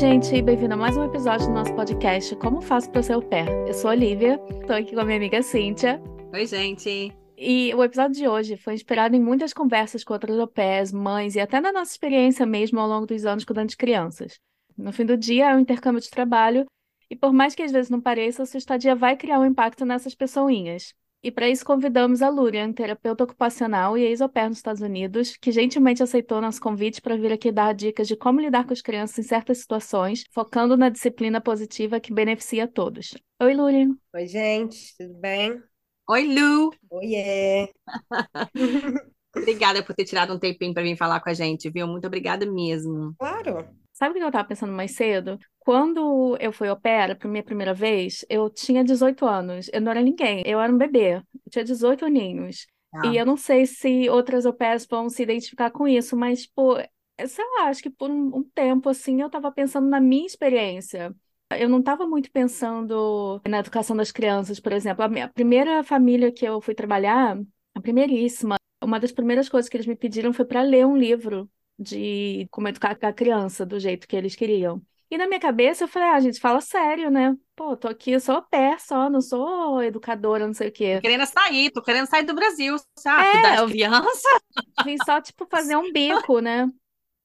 gente, bem-vindo a mais um episódio do nosso podcast Como Faço para Ser Au Pair. Eu sou a Olivia, estou aqui com a minha amiga Cíntia. Oi, gente. E o episódio de hoje foi inspirado em muitas conversas com outras au pairs, mães e até na nossa experiência mesmo ao longo dos anos cuidando de crianças. No fim do dia é um intercâmbio de trabalho e por mais que às vezes não pareça, sua estadia vai criar um impacto nessas pessoinhas. E para isso convidamos a Lurian, terapeuta ocupacional e ex-au nos Estados Unidos, que gentilmente aceitou nosso convite para vir aqui dar dicas de como lidar com as crianças em certas situações, focando na disciplina positiva que beneficia a todos. Oi, Lurian. Oi, gente, tudo bem? Oi, Lu. Oiê. obrigada por ter tirado um tempinho para vir falar com a gente, viu? Muito obrigada mesmo. Claro. Sabe o que eu estava pensando mais cedo? Quando eu fui au pair, a minha primeira vez, eu tinha 18 anos. Eu não era ninguém, eu era um bebê. Eu tinha 18 aninhos. Ah. E eu não sei se outras pairs vão se identificar com isso, mas, tipo, sei lá, acho que por um, um tempo, assim, eu estava pensando na minha experiência. Eu não estava muito pensando na educação das crianças, por exemplo. A minha primeira família que eu fui trabalhar, a primeiríssima, uma das primeiras coisas que eles me pediram foi para ler um livro de como educar a criança do jeito que eles queriam. E na minha cabeça eu falei, ah, gente, fala sério, né? Pô, tô aqui, eu sou pé só, não sou educadora, não sei o quê. Tô querendo sair, tô querendo sair do Brasil, sabe? É, das crianças. Vim só, tipo, fazer um bico, né?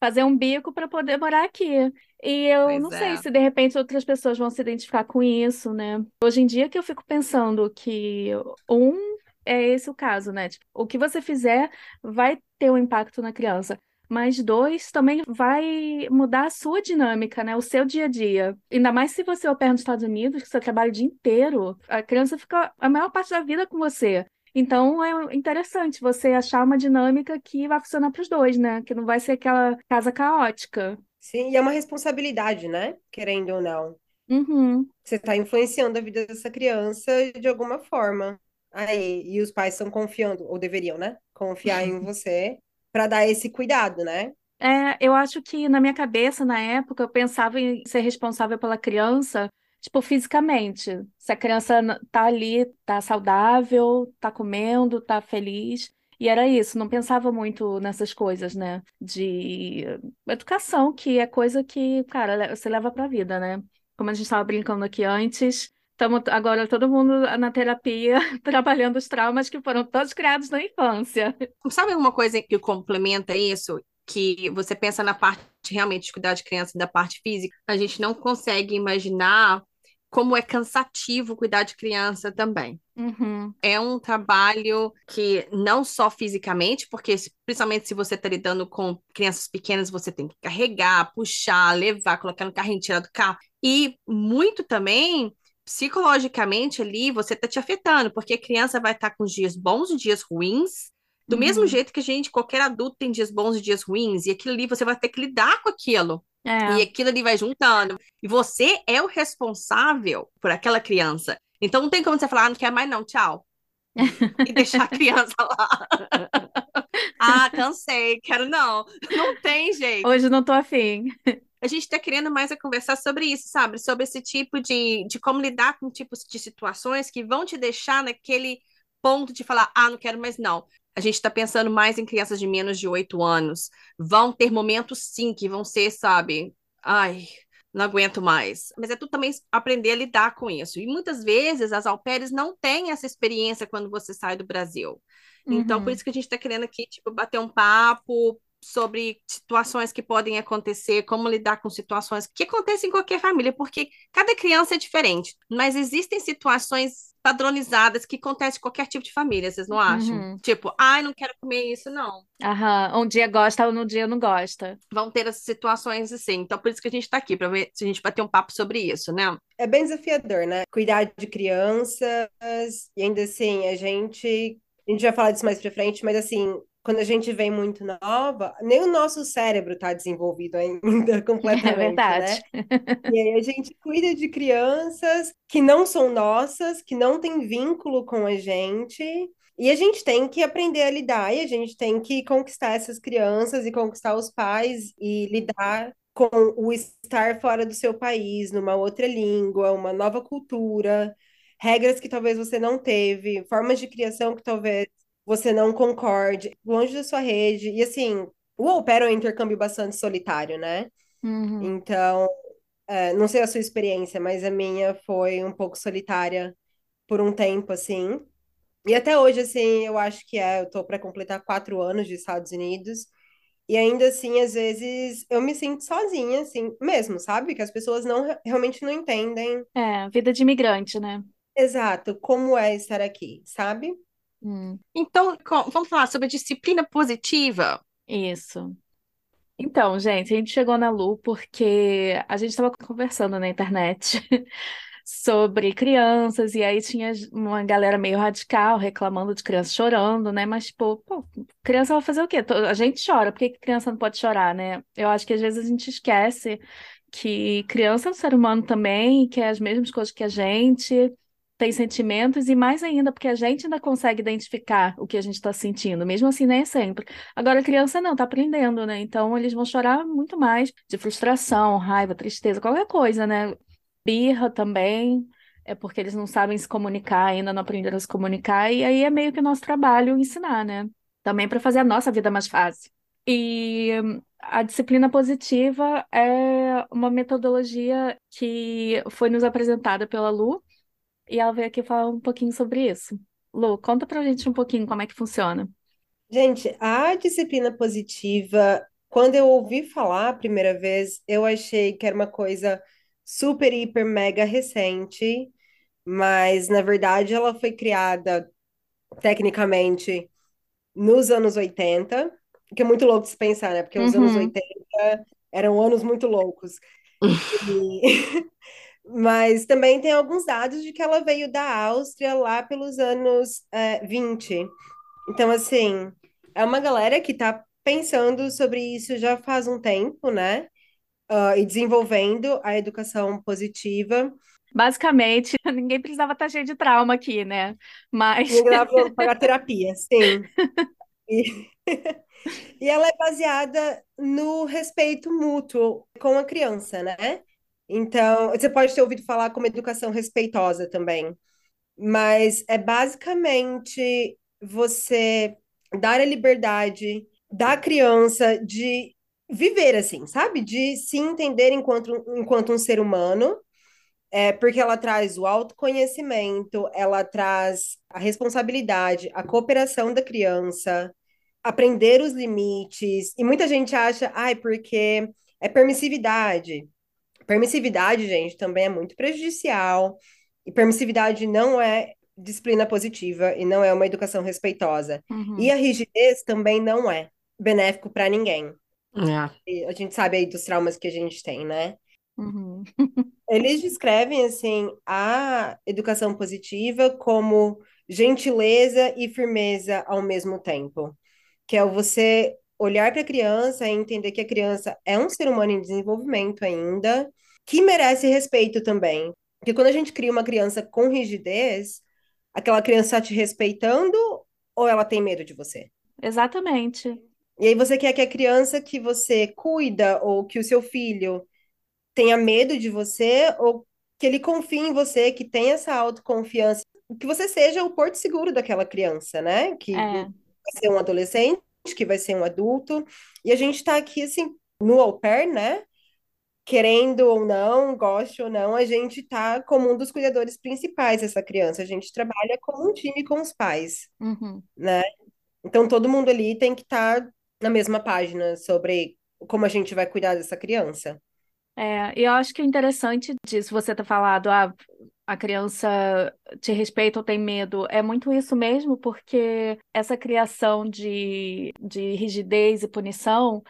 Fazer um bico para poder morar aqui. E eu pois não é. sei se de repente outras pessoas vão se identificar com isso, né? Hoje em dia que eu fico pensando que um é esse o caso, né? Tipo, o que você fizer vai ter um impacto na criança mas dois também vai mudar a sua dinâmica, né? O seu dia a dia. Ainda mais se você opera nos Estados Unidos, que você trabalha o dia inteiro, a criança fica a maior parte da vida com você. Então é interessante você achar uma dinâmica que vai funcionar para os dois, né? Que não vai ser aquela casa caótica. Sim, e é uma responsabilidade, né? Querendo ou não. Uhum. Você está influenciando a vida dessa criança de alguma forma. Aí, e os pais estão confiando, ou deveriam, né? Confiar em você para dar esse cuidado, né? É, eu acho que na minha cabeça, na época, eu pensava em ser responsável pela criança, tipo, fisicamente. Se a criança tá ali, tá saudável, tá comendo, tá feliz. E era isso, não pensava muito nessas coisas, né? De educação, que é coisa que, cara, você leva pra vida, né? Como a gente estava brincando aqui antes, Estamos agora todo mundo na terapia, trabalhando os traumas que foram todos criados na infância. Sabe uma coisa que complementa isso? Que você pensa na parte realmente de cuidar de criança da parte física, a gente não consegue imaginar como é cansativo cuidar de criança também. Uhum. É um trabalho que não só fisicamente, porque principalmente se você está lidando com crianças pequenas, você tem que carregar, puxar, levar, colocar no carrinho, tirar do carro. E muito também psicologicamente ali você está te afetando, porque a criança vai estar tá com dias bons e dias ruins, do uhum. mesmo jeito que a gente, qualquer adulto tem dias bons e dias ruins, e aquilo ali você vai ter que lidar com aquilo. É. E aquilo ali vai juntando. E você é o responsável por aquela criança. Então não tem como você falar, ah, não quer mais não, tchau. e deixar a criança lá. ah, cansei, quero não. Não tem jeito. Hoje não tô afim a gente está querendo mais a conversar sobre isso, sabe? Sobre esse tipo de, de como lidar com tipos de situações que vão te deixar naquele ponto de falar, ah, não quero mais não. A gente está pensando mais em crianças de menos de oito anos. Vão ter momentos, sim, que vão ser, sabe? Ai, não aguento mais. Mas é tudo também aprender a lidar com isso. E muitas vezes as alperes não têm essa experiência quando você sai do Brasil. Então, por uhum. isso que a gente está querendo aqui, tipo, bater um papo, sobre situações que podem acontecer, como lidar com situações que acontecem em qualquer família, porque cada criança é diferente, mas existem situações padronizadas que acontecem em qualquer tipo de família, vocês não acham? Uhum. Tipo, ai, não quero comer isso, não. Aham, um dia gosta, um dia não gosta. Vão ter essas situações assim, então por isso que a gente tá aqui, para ver se a gente vai ter um papo sobre isso, né? É bem desafiador, né? Cuidar de crianças, e ainda assim, a gente. A gente vai falar disso mais pra frente, mas assim, quando a gente vem muito nova, nem o nosso cérebro está desenvolvido ainda completamente, é verdade. né? E aí a gente cuida de crianças que não são nossas, que não têm vínculo com a gente, e a gente tem que aprender a lidar, e a gente tem que conquistar essas crianças e conquistar os pais e lidar com o estar fora do seu país, numa outra língua, uma nova cultura, regras que talvez você não teve, formas de criação que talvez você não concorde, longe da sua rede. E assim, o au pair é um intercâmbio bastante solitário, né? Uhum. Então, É, não sei a sua experiência, mas a minha foi um pouco solitária por um tempo, assim. E até hoje, assim, eu acho que é. Eu tô para completar quatro anos de Estados Unidos. E ainda assim, às vezes, eu me sinto sozinha, assim, mesmo, sabe? Que as pessoas não realmente não entendem. É, vida de imigrante, né? Exato, como é estar aqui, sabe? Hum, Então, vamos falar sobre a disciplina positiva. isso. Então, gente, a gente chegou na Lu porque a gente estava conversando na internet sobre crianças, e aí tinha uma galera meio radical reclamando de criança chorando, né? Mas, tipo, pô, criança vai fazer o quê? A gente chora, por que criança não pode chorar, né? Eu acho que às vezes a gente esquece que criança é um ser humano também, que é as mesmas coisas que a gente, tem sentimentos, e mais ainda, porque a gente ainda consegue identificar o que a gente está sentindo, mesmo assim, nem é sempre. Agora, a criança não, tá aprendendo, né? Então, eles vão chorar muito mais de frustração, raiva, tristeza, qualquer coisa, né? Birra também, é porque eles não sabem se comunicar, ainda não aprenderam a se comunicar, e aí é meio que nosso trabalho ensinar, né? Também para fazer a nossa vida mais fácil. E a disciplina positiva é uma metodologia que foi nos apresentada pela Lu, e ela veio aqui falar um pouquinho sobre isso. Lu, conta pra gente um pouquinho como é que funciona. Gente, a disciplina positiva, quando eu ouvi falar a primeira vez, eu achei que era uma coisa super, hiper, mega recente, mas na verdade ela foi criada tecnicamente nos anos 80, que é muito louco de se pensar, né? Porque os anos Uhum. 80 eram anos muito loucos. E- Mas também tem alguns dados de que ela veio da Áustria lá pelos anos é, 20. Então, assim, é uma galera que está pensando sobre isso já faz um tempo, né? Ah, e desenvolvendo a educação positiva. Basicamente, ninguém precisava estar cheio de trauma aqui, né? Mas Ninguém pra pagar terapia, sim. E, e ela é baseada no respeito mútuo com a criança, né? Então, você pode ter ouvido falar como educação respeitosa também, mas é basicamente você dar a liberdade da criança de viver assim, sabe? De se entender enquanto, enquanto um ser humano, é, porque ela traz o autoconhecimento, ela traz a responsabilidade, a cooperação da criança, aprender os limites, e muita gente acha, ai, porque é permissividade. Permissividade, gente, também é muito prejudicial, e permissividade não é disciplina positiva e não é uma educação respeitosa. Uhum. E a rigidez também não é benéfico para ninguém. É. A gente sabe aí dos traumas que a gente tem, né? Uhum. Eles descrevem assim a educação positiva como gentileza e firmeza ao mesmo tempo, que é você olhar para a criança e entender que a criança é um ser humano em desenvolvimento ainda, que merece respeito também. Porque quando a gente cria uma criança com rigidez, aquela criança está te respeitando ou ela tem medo de você? Exatamente. E aí você quer que a criança que você cuida ou que o seu filho tenha medo de você ou que ele confie em você, que tenha essa autoconfiança, que você seja o porto seguro daquela criança, né? Que É. vai ser um adolescente, que vai ser um adulto. E a gente está aqui, assim, no au pair, né? Querendo ou não, goste ou não, a gente tá como um dos cuidadores principais dessa criança. A gente trabalha como um time com os pais, Uhum. né? Então todo mundo ali tem que estar na mesma página sobre como a gente vai cuidar dessa criança. É, e eu acho que o interessante disso, você ter falado, ah, a criança te respeita ou tem medo, é muito isso mesmo, porque essa criação de, de rigidez e punição,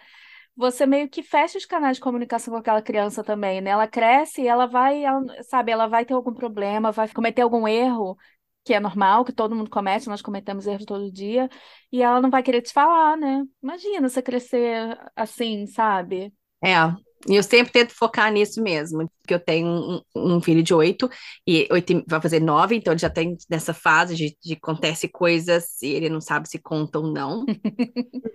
você meio que fecha os canais de comunicação com aquela criança também, né? Ela cresce e ela vai, ela- sabe, ela vai ter algum problema, vai cometer algum erro, que é normal, que todo mundo comete, nós cometemos erros todo dia, e ela não vai querer te falar, né? Imagina você crescer assim, sabe? É, e eu sempre tento focar nisso mesmo, porque eu tenho um, um filho de oito, e oito vai fazer nove, então ele já tem nessa fase de, de acontece coisas e ele não sabe se conta ou não.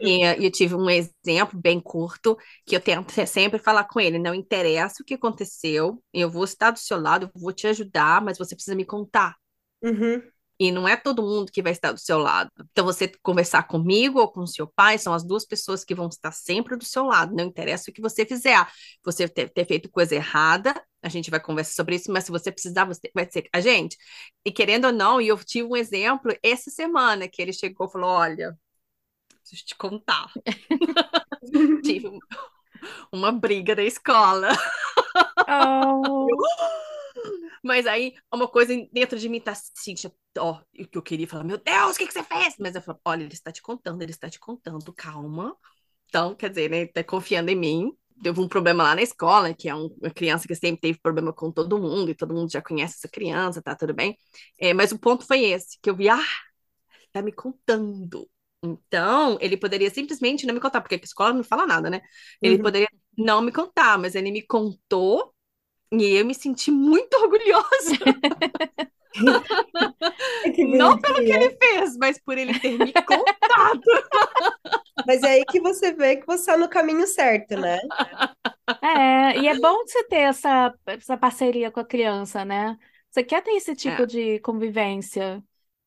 E eu tive um exemplo bem curto, que eu tento se- sempre falar com ele, não interessa o que aconteceu, eu vou estar do seu lado, eu vou te ajudar, mas você precisa me contar. Uhum. E não é todo mundo que vai estar do seu lado. Então, você conversar comigo ou com seu pai são as duas pessoas que vão estar sempre do seu lado. Não interessa o que você fizer. Você ter, ter feito coisa errada, a gente vai conversar sobre isso, mas se você precisar, você vai ser a gente. E querendo ou não, e eu tive um exemplo essa semana que ele chegou e falou: Olha, preciso te contar. tive uma briga da escola. Oh. Mas aí, uma coisa dentro de mim tá assim, ó, o que eu queria falar, meu Deus, o que, que você fez? Mas eu falo, olha, ele está te contando, ele está te contando, calma. Então, quer dizer, né, ele tá confiando em mim. Teve um problema lá na escola, que é um, uma criança que sempre teve problema com todo mundo, e todo mundo já conhece essa criança, tá tudo bem. É, mas o ponto foi esse, que eu vi, ah, tá me contando. Então, ele poderia simplesmente não me contar, porque a escola não fala nada, né? Ele uhum. poderia não me contar, mas ele me contou e eu me senti muito orgulhosa. Não pelo que ele fez, mas por ele ter me contado. Mas é aí que você vê que você está no caminho certo, né? É, e é bom você ter essa, essa parceria com a criança, né? Você quer ter esse tipo é. de convivência.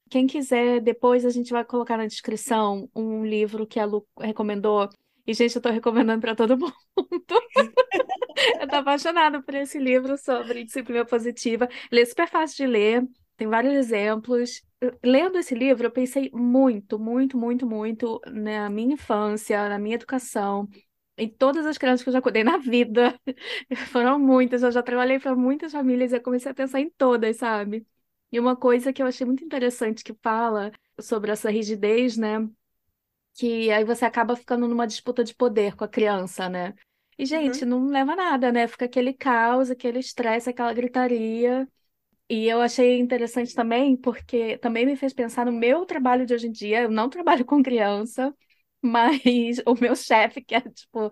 Quem quiser, depois a gente vai colocar na descrição um livro que a Lu recomendou. E, gente, eu estou recomendando para todo mundo. eu tô apaixonada por esse livro sobre disciplina positiva. Ele é super fácil de ler, tem vários exemplos. Lendo esse livro, eu pensei muito, muito, muito, muito na minha infância, na minha educação, em todas as crianças que eu já cuidei na vida. Foram muitas, eu já trabalhei para muitas famílias e eu comecei a pensar em todas, sabe? E uma coisa que eu achei muito interessante que fala sobre essa rigidez, né? Que aí você acaba ficando numa disputa de poder com a criança, né? E, gente, uhum. não leva a nada, né? Fica aquele caos, aquele estresse, aquela gritaria. E eu achei interessante também, porque também me fez pensar no meu trabalho de hoje em dia. Eu não trabalho com criança, mas o meu chefe, que é, tipo,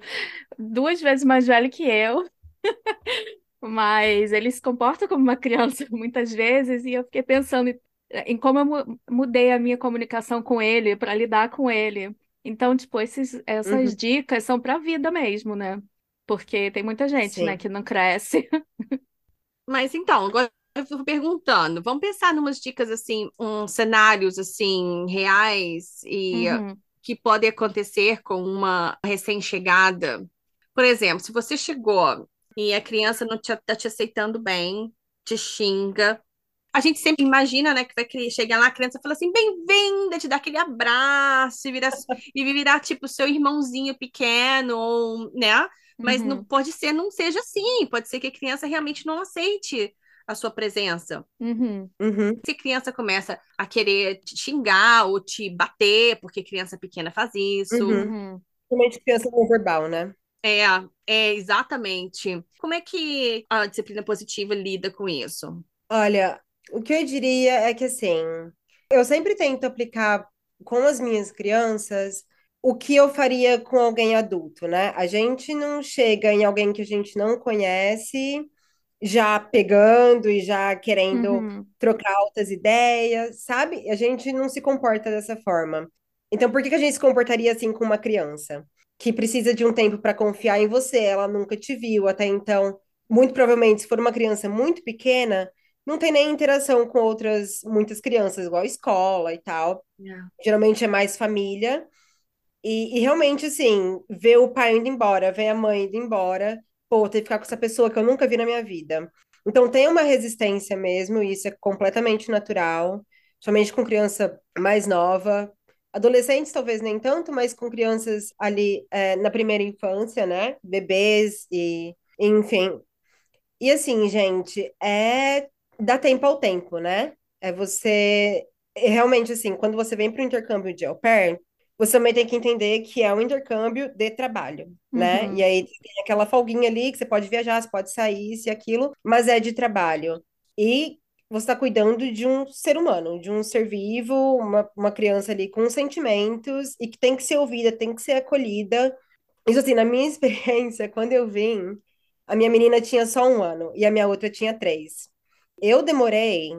duas vezes mais velho que eu, mas ele se comporta como uma criança muitas vezes, e eu fiquei pensando em, em como eu mudei a minha comunicação com ele, para lidar com ele. Então, tipo, esses, essas uhum. dicas são para a vida mesmo, né? Porque tem muita gente, né, que não cresce. Mas então, agora eu fico perguntando, vamos pensar em umas dicas assim, uns cenários assim reais e uhum. que podem acontecer com uma recém-chegada. Por exemplo, se você chegou e a criança não está te, te aceitando bem, te xinga, a gente sempre imagina, né, que vai chegar lá, a criança fala assim, bem-vinda, te dá aquele abraço e virar, e virar tipo seu irmãozinho pequeno, ou, né? Mas uhum. não pode ser, não seja assim. Pode ser que a criança realmente não aceite a sua presença. Uhum. Uhum. Se a criança começa a querer te xingar ou te bater, porque criança pequena faz isso. Uhum. uhum. Principalmente criança não verbal, né? É, é, exatamente. Como é que a disciplina positiva lida com isso? Olha, o que eu diria é que, assim, eu sempre tento aplicar com as minhas crianças o que eu faria com alguém adulto, né? A gente não chega em alguém que a gente não conhece já pegando e já querendo uhum. trocar altas ideias, sabe? A gente não se comporta dessa forma. Então, por que que a gente se comportaria assim com uma criança que precisa de um tempo para confiar em você? Ela nunca te viu até então. Muito provavelmente, se for uma criança muito pequena, não tem nem interação com outras muitas crianças, igual escola e tal. Yeah. Geralmente é mais família. E, e, realmente, assim, ver o pai indo embora, ver a mãe indo embora, pô, ter que ficar com essa pessoa que eu nunca vi na minha vida. Então tem uma resistência mesmo, e isso é completamente natural, somente com criança mais nova. Adolescentes talvez nem tanto, mas com crianças ali é, na primeira infância, né? Bebês e enfim. E assim, gente, é dá tempo ao tempo, né? É você realmente assim, quando você vem para o intercâmbio de au pair, você também tem que entender que é um intercâmbio de trabalho, né? Uhum. E aí tem aquela folguinha ali que você pode viajar, você pode sair, se aquilo, mas é de trabalho. E você está cuidando de um ser humano, de um ser vivo, uma, uma criança ali com sentimentos e que tem que ser ouvida, tem que ser acolhida. Isso assim, na minha experiência, quando eu vim, a minha menina tinha só um ano e a minha outra tinha três. Eu demorei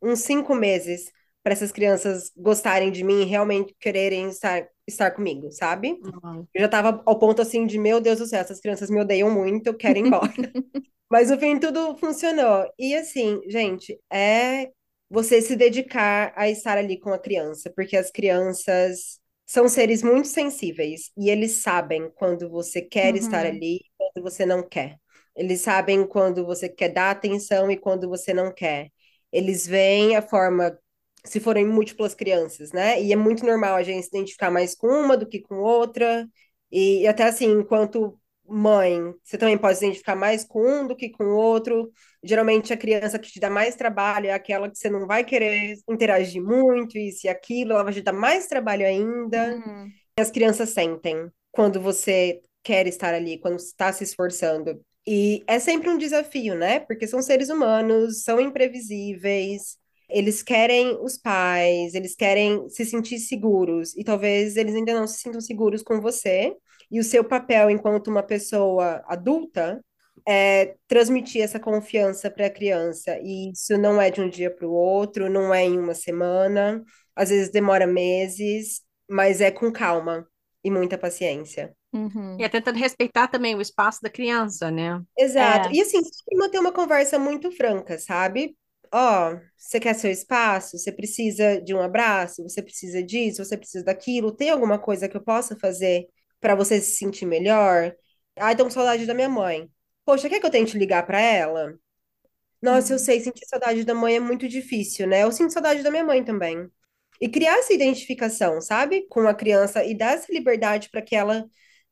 uns cinco meses para essas crianças gostarem de mim e realmente quererem estar, estar comigo, sabe? Uhum. Eu já estava ao ponto assim de, meu Deus do céu, essas crianças me odeiam muito, eu quero ir embora. Mas no fim tudo funcionou. E assim, gente, é você se dedicar a estar ali com a criança, porque as crianças são seres muito sensíveis e eles sabem quando você quer uhum. estar ali e quando você não quer. Eles sabem quando você quer dar atenção e quando você não quer. Eles veem a forma, se forem múltiplas crianças, né? E é muito normal a gente se identificar mais com uma do que com outra. E até assim, enquanto mãe, você também pode se identificar mais com um do que com o outro. Geralmente a criança que te dá mais trabalho é aquela que você não vai querer interagir muito, isso e aquilo, ela vai te dar mais trabalho ainda. Uhum. As crianças sentem quando você quer estar ali, quando está se esforçando. E é sempre um desafio, né? Porque são seres humanos, são imprevisíveis, eles querem os pais, eles querem se sentir seguros, e talvez eles ainda não se sintam seguros com você. E o seu papel enquanto uma pessoa adulta é transmitir essa confiança para a criança. E isso não é de um dia para o outro, não é em uma semana, às vezes demora meses, mas é com calma e muita paciência. Uhum. E é tentando respeitar também o espaço da criança, né? Exato. É. E assim, manter uma conversa muito franca, sabe? Ó, você quer seu espaço? Você precisa de um abraço? Você precisa disso? Você precisa daquilo? Tem alguma coisa que eu possa fazer para você se sentir melhor? Ai, tô com saudade da minha mãe. Poxa, quer que eu tente ligar para ela? Nossa, eu uhum. sei, sentir saudade da mãe é muito difícil, né? Eu sinto saudade da minha mãe também. E criar essa identificação, sabe? Com a criança e dar essa liberdade para que ela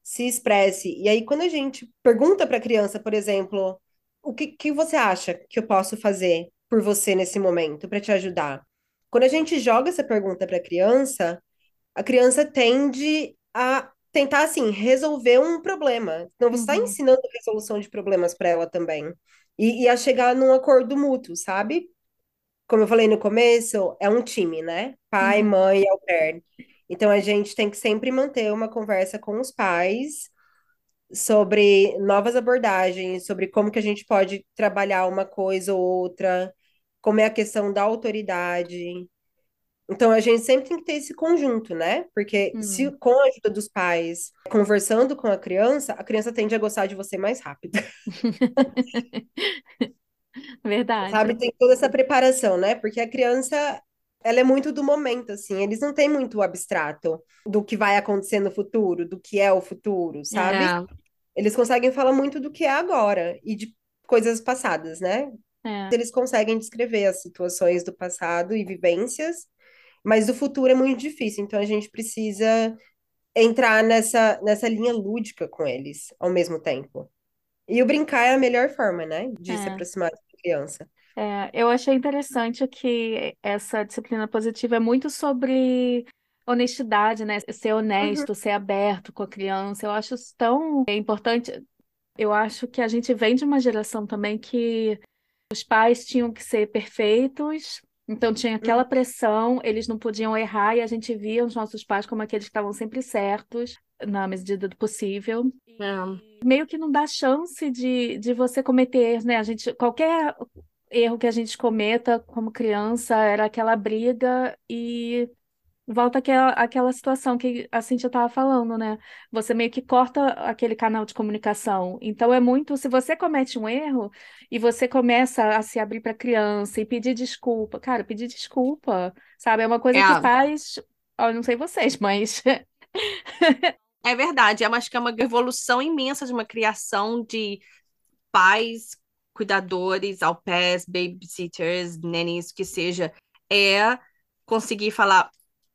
se expresse. E aí, quando a gente pergunta para a criança, por exemplo, o que, que você acha que eu posso fazer por você nesse momento para te ajudar? Quando a gente joga essa pergunta para a criança, a criança tende a tentar, assim, resolver um problema. Então, você está uhum. ensinando resolução de problemas para ela também. E, e, a chegar num acordo mútuo, sabe? Como eu falei no começo, é um time, né? Pai, uhum. mãe, au pair. Então a gente tem que sempre manter uma conversa com os pais sobre novas abordagens, sobre como que a gente pode trabalhar uma coisa ou outra, como é a questão da autoridade. Então a gente sempre tem que ter esse conjunto, né? Porque hum. se com a ajuda dos pais, conversando com a criança, a criança tende a gostar de você mais rápido. Verdade. Sabe, tem toda essa preparação, né? Porque a criança, ela é muito do momento, assim, eles não têm muito o abstrato do que vai acontecer no futuro, do que é o futuro, sabe? É. Eles conseguem falar muito do que é agora e de coisas passadas, né? É. Eles conseguem descrever as situações do passado e vivências, mas do futuro é muito difícil, então a gente precisa entrar nessa, nessa linha lúdica com eles ao mesmo tempo. E o brincar é a melhor forma, né, de é. se aproximar da criança. É, eu achei interessante que essa disciplina positiva é muito sobre honestidade, né? Ser honesto, uhum. ser aberto com a criança. Eu acho isso tão importante. Eu acho que a gente vem de uma geração também que os pais tinham que ser perfeitos, então tinha aquela uhum. pressão, eles não podiam errar e a gente via os nossos pais como aqueles que estavam sempre certos, na medida do possível. É. Meio que não dá chance de, de você cometer, né? A gente, qualquer erro que a gente cometa como criança era aquela briga e volta aquela, aquela situação que a Cintia estava falando, né? Você meio que corta aquele canal de comunicação. Então é muito, se você comete um erro e você começa a se abrir para a criança e pedir desculpa, cara, pedir desculpa, sabe? É uma coisa é. que faz, eu não sei vocês, mas É verdade, eu acho que é uma evolução imensa de uma criação de pais cuidadores, au pairs, babysitters, nannies, que seja, é conseguir falar,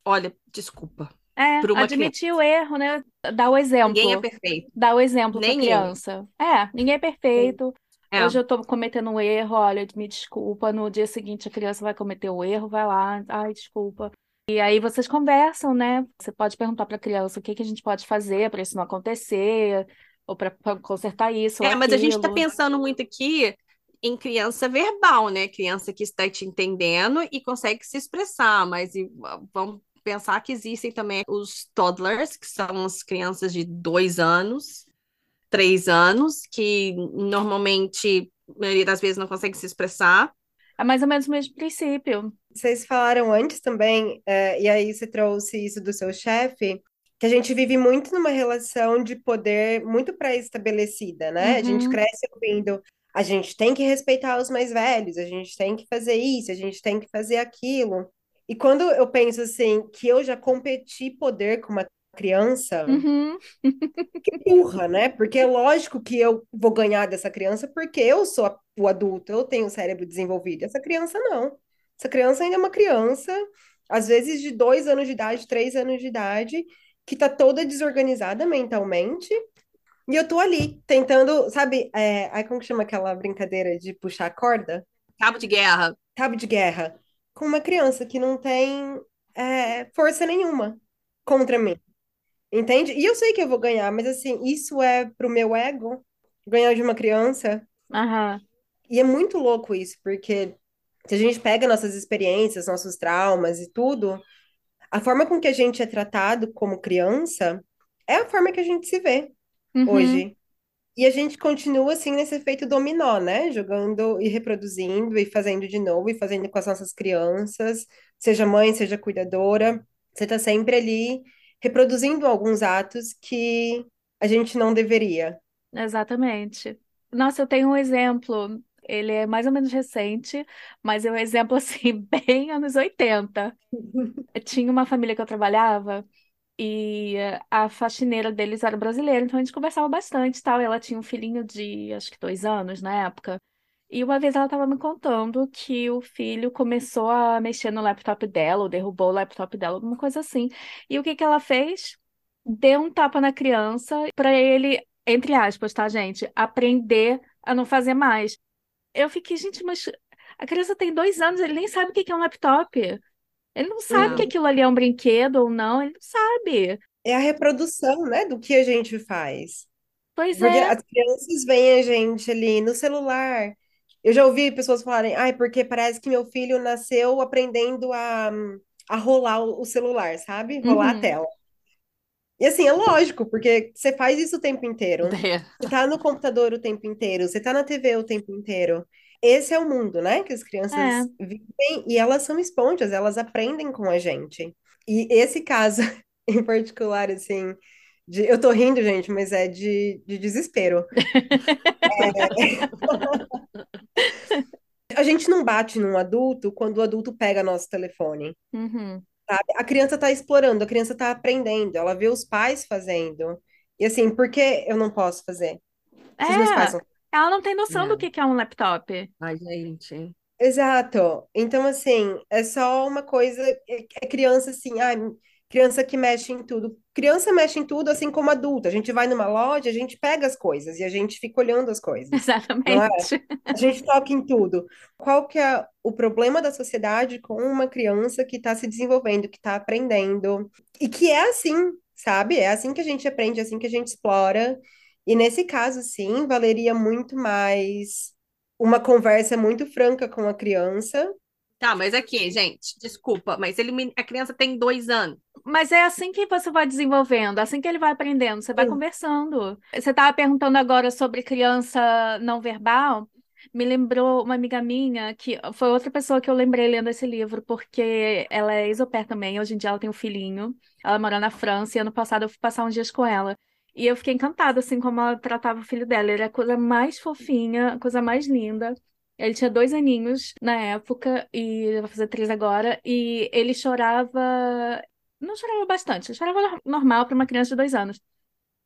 olha, desculpa. É, admitir criança. o erro, né? Dar o exemplo. Ninguém é perfeito. Dar o exemplo para criança. Eu. É, ninguém é perfeito. É. Hoje eu tô cometendo um erro, olha, me desculpa. No dia seguinte a criança vai cometer o um erro, vai lá, ai, desculpa. E aí vocês conversam, né? Você pode perguntar para a criança o que que a gente pode fazer para isso não acontecer ou para consertar isso. É, mas a gente está pensando muito aqui em criança verbal, né? Criança que está te entendendo e consegue se expressar, mas e, vamos pensar que existem também os toddlers, que são as crianças de dois anos, três anos, que normalmente, a maioria das vezes, não consegue se expressar. É mais ou menos o mesmo princípio. Vocês falaram antes também, é, e aí você trouxe isso do seu chefe, que a gente vive muito numa relação de poder muito pré-estabelecida, né? Uhum. A gente uhum. cresce ouvindo, a gente tem que respeitar os mais velhos, a gente tem que fazer isso, a gente tem que fazer aquilo. E quando eu penso assim, que eu já competi poder com uma criança, Uhum. que burra, né? Porque é lógico que eu vou ganhar dessa criança porque eu sou a- o adulto, eu tenho o cérebro desenvolvido. Essa criança não. Essa criança ainda é uma criança, às vezes de dois anos de idade, três anos de idade, que tá toda desorganizada mentalmente. E eu tô ali, tentando, sabe, é, aí como que chama aquela brincadeira de puxar a corda? Cabo de guerra. Cabo de guerra. Com uma criança que não tem, é, força nenhuma contra mim. Entende? E eu sei que eu vou ganhar, mas assim, isso é pro meu ego, ganhar de uma criança. Aham. E é muito louco isso, porque se a gente pega nossas experiências, nossos traumas e tudo, a forma com que a gente é tratado como criança é a forma que a gente se vê Uhum. hoje. E a gente continua assim nesse efeito dominó, né? Jogando e reproduzindo e fazendo de novo e fazendo com as nossas crianças, seja mãe, seja cuidadora. Você tá sempre ali reproduzindo alguns atos que a gente não deveria. Exatamente. Nossa, eu tenho um exemplo. Ele é mais ou menos recente, mas é um exemplo assim, bem anos 80. Tinha uma família que eu trabalhava e a faxineira deles era brasileira, então a gente conversava bastante e tal. Ela tinha um filhinho de acho que dois anos na época. E uma vez ela estava me contando que o filho começou a mexer no laptop dela, ou derrubou o laptop dela, alguma coisa assim. E o que que ela fez? Deu um tapa na criança para ele, entre aspas, tá, gente, aprender a não fazer mais. Eu fiquei, gente, mas a criança tem dois anos, ele nem sabe o que é um laptop. Ele não sabe que Não. aquilo ali é um brinquedo ou não, ele não sabe. É a reprodução, né, do que a gente faz. Pois Porque é, as crianças veem a gente ali no celular. Eu já ouvi pessoas falarem, ai, porque parece que meu filho nasceu aprendendo a, a rolar o celular, sabe? Rolar a uhum, tela. E assim, é lógico, porque você faz isso o tempo inteiro. É. Você tá no computador o tempo inteiro, você tá na TV o tempo inteiro. Esse é o mundo, né? Que as é, crianças vivem e elas são esponjas, elas aprendem com a gente. E esse caso em particular, assim, de, eu tô rindo, gente, mas é de, de desespero. A gente não bate num adulto quando o adulto pega nosso telefone, uhum. sabe? A criança tá explorando, a criança tá aprendendo, ela vê os pais fazendo. E assim, por que eu não posso fazer? Se os meus pais É, não ela não tem noção do É. que que é um laptop. Ai, gente. Exato. Então, assim, é só uma coisa. É, é criança, assim, ah, criança que mexe em tudo. Criança mexe em tudo, assim como adulto. A gente vai numa loja, a gente pega as coisas e a gente fica olhando as coisas, é? Exatamente. A gente toca em tudo. Qual que é o problema da sociedade com uma criança que está se desenvolvendo, que está aprendendo, e que é assim, sabe? É assim que a gente aprende, é assim que a gente explora. E nesse caso, sim, valeria muito mais uma conversa muito franca com a criança. Tá, mas aqui, gente, desculpa, mas ele, a criança tem dois anos. Mas é assim que você vai desenvolvendo, assim que ele vai aprendendo, você vai Sim. conversando. Você estava perguntando agora sobre criança não verbal. Me lembrou uma amiga minha, que foi outra pessoa que eu lembrei lendo esse livro, porque ela é pair também, hoje em dia ela tem um filhinho, ela mora na França, e ano passado eu fui passar uns dias com ela. E eu fiquei encantada, assim, como ela tratava o filho dela. Ele era a coisa mais fofinha, a coisa mais linda. Ele tinha dois aninhos na época, e vai fazer três agora, e ele chorava. Não chorava bastante, chorava nor- normal para uma criança de dois anos.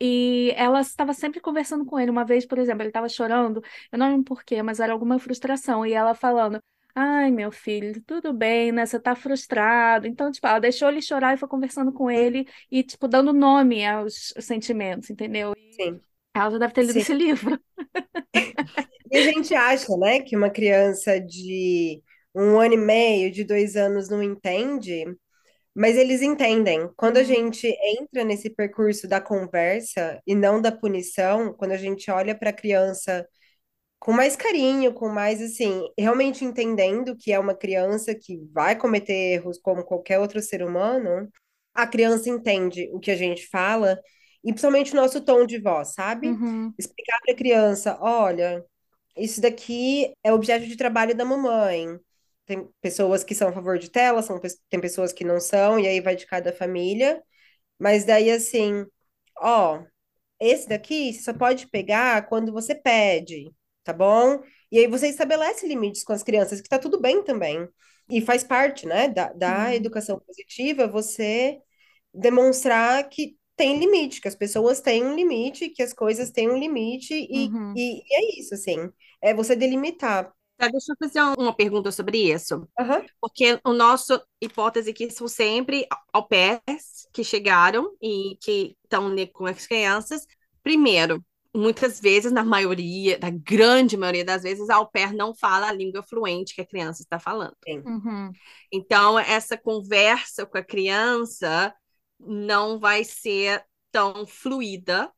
E ela estava sempre conversando com ele. Uma vez, por exemplo, ele estava chorando, eu não lembro por quê, mas era alguma frustração. E ela falando: Ai, meu filho, tudo bem, né? Você tá frustrado. Então, tipo, ela deixou ele chorar e foi conversando com ele e, tipo, dando nome aos sentimentos, entendeu? E Sim, ela já deve ter lido sim. esse livro. E a gente acha, né, que uma criança de um ano e meio, de dois anos não entende, mas eles entendem. Quando a Uhum. gente entra nesse percurso da conversa e não da punição, quando a gente olha para a criança com mais carinho, com mais assim, realmente entendendo que é uma criança que vai cometer erros como qualquer outro ser humano, a criança entende o que a gente fala e principalmente o nosso tom de voz, sabe? Uhum. Explicar para a criança, olha, isso daqui é objeto de trabalho da mamãe. Tem pessoas que são a favor de tela, são, tem pessoas que não são, e aí vai de cada família. Mas daí assim, ó, esse daqui você só pode pegar quando você pede. Tá bom? E aí você estabelece limites com as crianças, que tá tudo bem também. E faz parte, né, da, da Uhum. educação positiva, você demonstrar que tem limite, que as pessoas têm um limite, que as coisas têm um limite, e, Uhum. e, e é isso, assim, é você delimitar. Tá, deixa eu fazer uma pergunta sobre isso. Aham, Porque o nosso hipótese que são sempre ao pés que chegaram e que estão com as crianças. Primeiro, muitas vezes, na maioria, na grande maioria das vezes, a au pair não fala a língua fluente que a criança está falando. Uhum. Então, essa conversa com a criança não vai ser tão fluida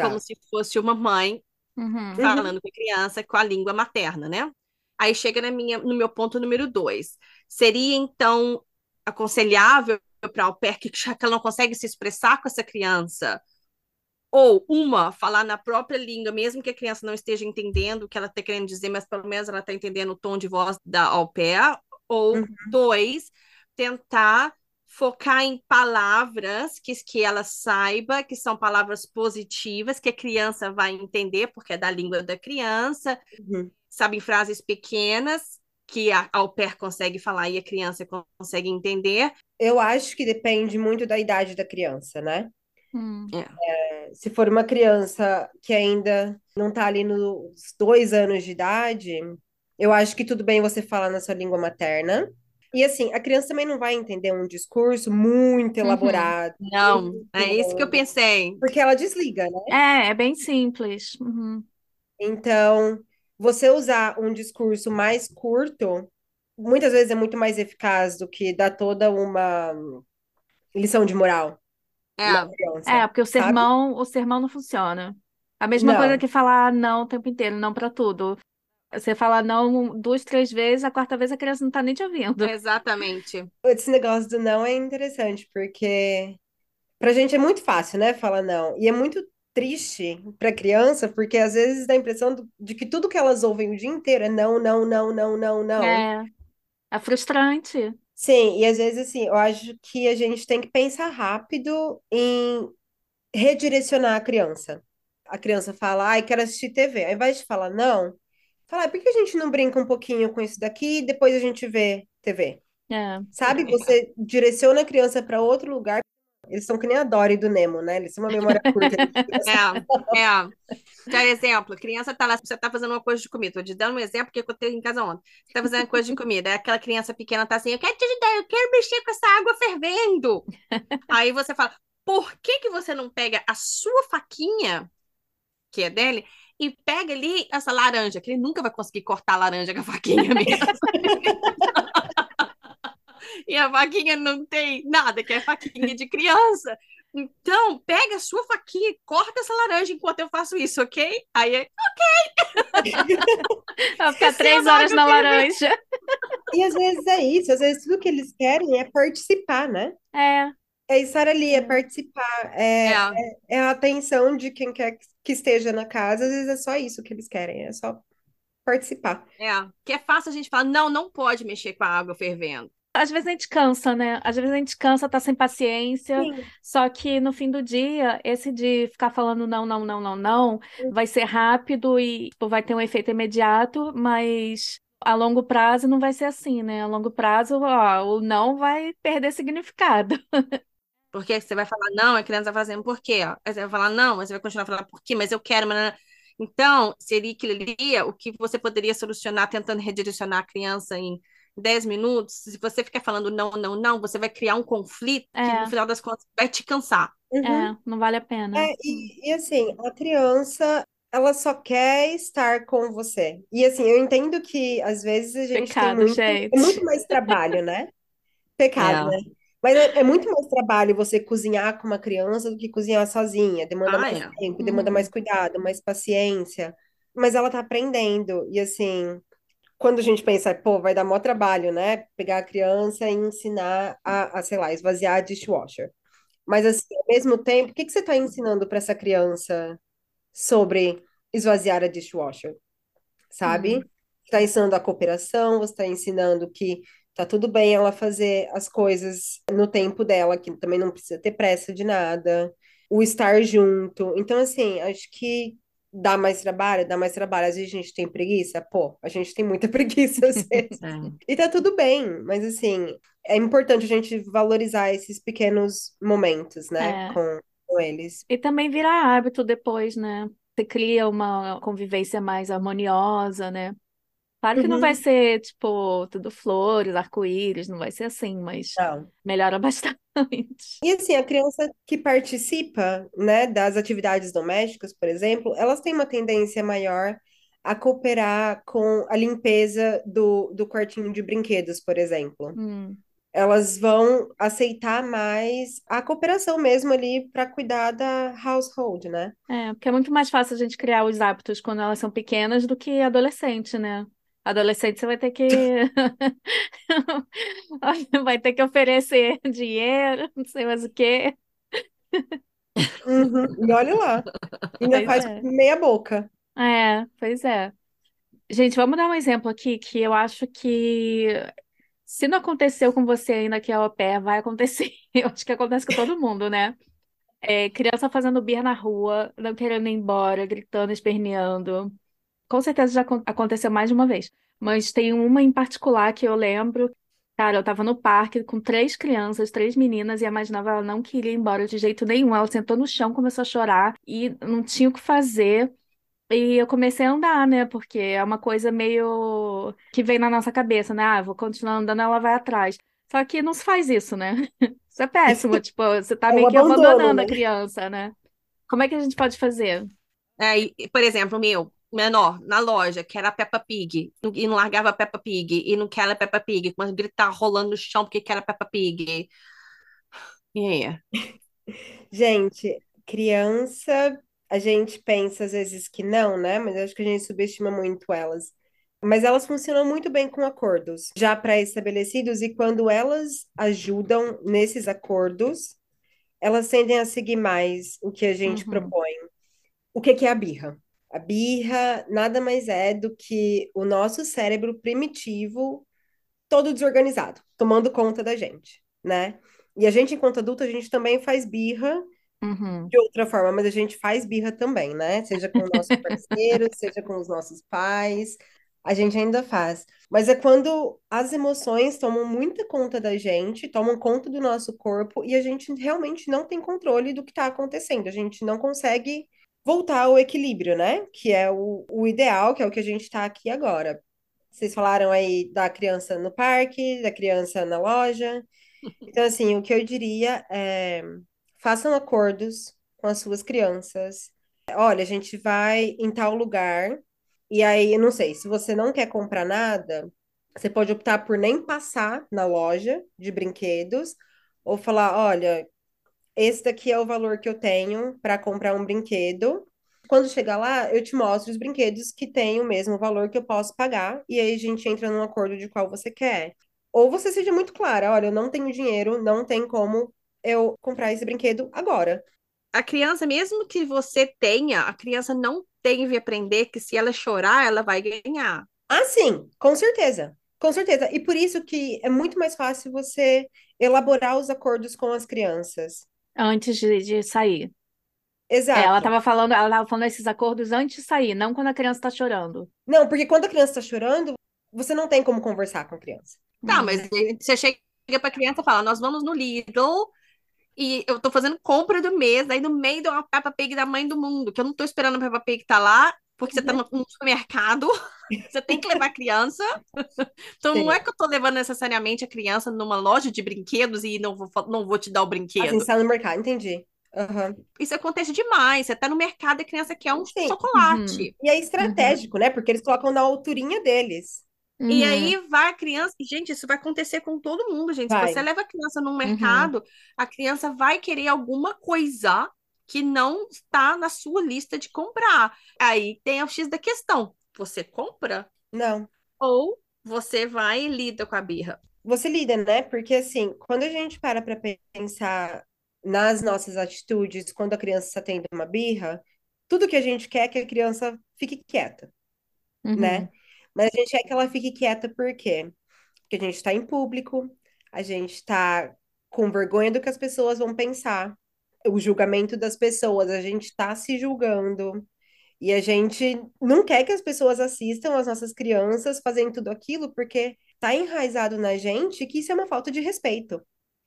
como exato. se fosse uma mãe Uhum. falando com a criança com a língua materna, né? Aí chega na minha, no meu ponto número dois. Seria, então, aconselhável para a au pair que já que ela não consegue se expressar com essa criança, ou uma, falar na própria língua, mesmo que a criança não esteja entendendo o que ela está querendo dizer, mas pelo menos ela está entendendo o tom de voz da au pair, ou Uhum. dois, tentar focar em palavras que, que ela saiba, que são palavras positivas, que a criança vai entender, porque é da língua da criança, Uhum. sabe, em frases pequenas, que a au pair consegue falar e a criança consegue entender. Eu acho que depende muito da idade da criança, né? Hum. Se for uma criança que ainda não tá ali nos dois anos de idade, eu acho que tudo bem você falar na sua língua materna. E assim, a criança também não vai entender um discurso muito Uhum. elaborado, Não, muito é isso que eu pensei. porque ela desliga, né? É, é bem simples. Uhum. Então, você usar um discurso mais curto, muitas vezes é muito mais eficaz do que dar toda uma lição de moral É, criança, É, porque o sabe? sermão, o sermão não funciona. A mesma coisa Não. que falar não o tempo inteiro, não pra tudo. Você fala não duas, três vezes, a quarta vez a criança não tá nem te ouvindo. exatamente. Esse negócio do não é interessante, porque pra gente é muito fácil, né, falar não. E é muito triste pra criança, porque às vezes dá a impressão de que tudo que elas ouvem o dia inteiro é não, não, não, não, não, não. É, é frustrante. Sim, e às vezes assim, eu acho que a gente tem que pensar rápido em redirecionar a criança. A criança fala, ai, quero assistir TV. Ao invés de falar não, fala, "Ai, por que a gente não brinca um pouquinho com isso daqui e depois a gente vê TV? É. Sabe? Você direciona a criança para outro lugar. Eles são que nem a Dory do Nemo, né? Eles têm uma memória curta. É, é. Por exemplo, criança tá lá, você tá fazendo uma coisa de comida. Tô te dando um exemplo que eu tenho em casa ontem. Você tá fazendo uma coisa de comida. Aí aquela criança pequena tá assim, eu quero te ajudar, eu quero mexer com essa água fervendo. Aí você fala, por que que você não pega a sua faquinha, que é dele, e pega ali essa laranja, que ele nunca vai conseguir cortar a laranja com a faquinha mesmo. E a faquinha não tem nada, que é faquinha de criança. Então, pega a sua faquinha e corta essa laranja enquanto eu faço isso, ok? Aí é, Vai ficar três é horas na laranja. E às vezes é isso, às vezes tudo que eles querem é participar, né? É, É estar ali, é É. participar, é, é, é a atenção de quem quer que esteja na casa, às vezes é só isso que eles querem, é só participar. é. Que é fácil a gente falar, não, não pode mexer com a água fervendo. Às vezes a gente cansa, né? Às vezes a gente cansa, tá sem paciência. Sim. Só que no fim do dia, esse de ficar falando não, não, não, não, não, vai ser rápido e tipo, vai ter um efeito imediato, mas a longo prazo não vai ser assim, né? A longo prazo, ó, o não vai perder significado. Porque você vai falar não, a criança vai fazendo por quê? ó? Aí você vai falar não, mas você vai continuar falando por quê? Mas eu quero, mas... Então, seria aquilo ali o que você poderia solucionar tentando redirecionar a criança em 10 minutos. Se você ficar falando não, não, não, você vai criar um conflito que É. no final das contas vai te cansar. Uhum. É, não vale a pena. É, e, e assim, a criança, ela só quer estar com você. E assim, eu entendo que às vezes a gente tem Pecado, muito, gente. é muito mais trabalho, né? Pecado, É. né? Mas é, é muito mais trabalho você cozinhar com uma criança do que cozinhar sozinha. Demanda Ah, mais é. tempo, demanda Uhum. mais cuidado, mais paciência. Mas ela tá aprendendo. E assim, quando a gente pensa, pô, vai dar maior trabalho, né? Pegar a criança e ensinar a, a, sei lá, esvaziar a dishwasher. Mas assim, ao mesmo tempo, o que que você está ensinando para essa criança sobre esvaziar a dishwasher? Sabe? Hum. Você está ensinando a cooperação, você está ensinando que tá tudo bem ela fazer as coisas no tempo dela, que também não precisa ter pressa de nada, o estar junto. Então, assim, acho que Dá mais trabalho? Dá mais trabalho. Às vezes a gente tem preguiça? Pô, a gente tem muita preguiça às vezes. É. E tá tudo bem, mas assim, é importante a gente valorizar esses pequenos momentos, né? É. Com, com eles. E também virar hábito depois, né? Você cria uma convivência mais harmoniosa, né? Claro que não vai Uhum. ser, tipo, tudo flores, arco-íris, não vai ser assim, mas Não. melhora bastante. E assim, a criança que participa, né, das atividades domésticas, por exemplo, elas têm uma tendência maior a cooperar com a limpeza do, do quartinho de brinquedos, por exemplo. Hum, Elas vão aceitar mais a cooperação mesmo ali para cuidar da household, né? é, porque é muito mais fácil a gente criar os hábitos quando elas são pequenas do que adolescente, né? Adolescente você vai ter que vai ter que oferecer dinheiro, não sei mais o quê. Uhum. E olha lá, ainda Pois faz é. meia boca. É, pois é. Gente, vamos dar um exemplo aqui que eu acho que se não aconteceu com você ainda que é au pair, vai acontecer. Eu acho que acontece com todo mundo, né? É, criança fazendo birra na rua, não querendo ir embora, gritando, esperneando. Com certeza já acon- aconteceu mais de uma vez. Mas tem uma em particular que eu lembro. Cara, eu tava no parque com três crianças, três meninas, e a mais nova ela não queria ir embora de jeito nenhum. Ela sentou no chão, começou a chorar e não tinha o que fazer. E eu comecei a andar, né? Porque é uma coisa meio que vem na nossa cabeça, né? Ah, vou continuar andando, ela vai atrás. Só que não se faz isso, né? Isso é péssimo. Tipo, você tá É meio que abandonando a né? criança, né? Como é que a gente pode fazer? É, por exemplo, meu menor, na loja, que era Peppa Pig, e não largava Peppa Pig, e não quer Peppa Pig, a gritar rolando no chão porque quer Peppa Pig. E aí? Gente, criança, a gente pensa às vezes que não, né? Mas acho que a gente subestima muito elas. Mas elas funcionam muito bem com acordos já pré-estabelecidos, e quando elas ajudam nesses acordos, elas tendem a seguir mais o que a gente Uhum. propõe. O que que é a birra? A birra nada mais é do que o nosso cérebro primitivo todo desorganizado, tomando conta da gente, né? E a gente, enquanto adulto, a gente também faz birra Uhum. de outra forma, mas a gente faz birra também, né? Seja com o nosso parceiro, seja com os nossos pais, a gente ainda faz. Mas é quando as emoções tomam muita conta da gente, tomam conta do nosso corpo e a gente realmente não tem controle do que está acontecendo. A gente não consegue voltar ao equilíbrio, né? Que é o, o ideal, que é o que a gente está aqui agora. Vocês falaram aí da criança no parque, da criança na loja. Então, assim, o que eu diria é façam acordos com as suas crianças. Olha, a gente vai em tal lugar, e aí, eu não sei, se você não quer comprar nada, você pode optar por nem passar na loja de brinquedos, ou falar: olha, esse daqui é o valor que eu tenho para comprar um brinquedo. Quando chegar lá, eu te mostro os brinquedos que têm o mesmo valor que eu posso pagar, e aí a gente entra num acordo de qual você quer. Ou você seja muito clara: olha, eu não tenho dinheiro, não tem como eu comprar esse brinquedo agora. A criança, mesmo que você tenha, a criança não tem que aprender que se ela chorar, ela vai ganhar. Ah, sim, com certeza. Com certeza. E por isso que é muito mais fácil você elaborar os acordos com as crianças. Antes de, de sair. É, ela Exato. estava falando, ela tava falando esses acordos antes de sair, não quando a criança está chorando. Não, porque quando a criança está chorando, você não tem como conversar com a criança. Tá, mas você chega pra criança e fala: Nós vamos no Lidl e eu tô fazendo compra do mês, aí no meio de uma Peppa Pig da mãe do mundo, que eu não tô esperando a Peppa Pig tá lá, porque você tá no, no supermercado, você tem que levar a criança. Então não Sim. é que eu tô levando necessariamente a criança numa loja de brinquedos e não vou, não vou te dar o Assim, brinquedo. está no mercado, entendi. Aham. Isso acontece demais. Você tá no mercado e a criança quer um Sim. chocolate. E é estratégico, né? Porque eles colocam na alturinha deles. E Uhum. aí vai a criança. e, Gente, isso vai acontecer com todo mundo, gente. Se Vai. você leva a criança no mercado, a criança vai querer alguma coisa que não está na sua lista de comprar. Aí tem o X da questão. Você compra Não. ou você vai e lida com a birra? Você lida, né? Porque assim, quando a gente para para pensar nas nossas atitudes, quando a criança está tendo uma birra, tudo que a gente quer é que a criança fique quieta, Uhum. né? Mas a gente quer que ela fique quieta por quê? Porque a gente está em público, a gente está com vergonha do que as pessoas vão pensar, o julgamento das pessoas, a gente está se julgando. E a gente não quer que as pessoas assistam as nossas crianças fazendo tudo aquilo, porque tá enraizado na gente que isso é uma falta de respeito.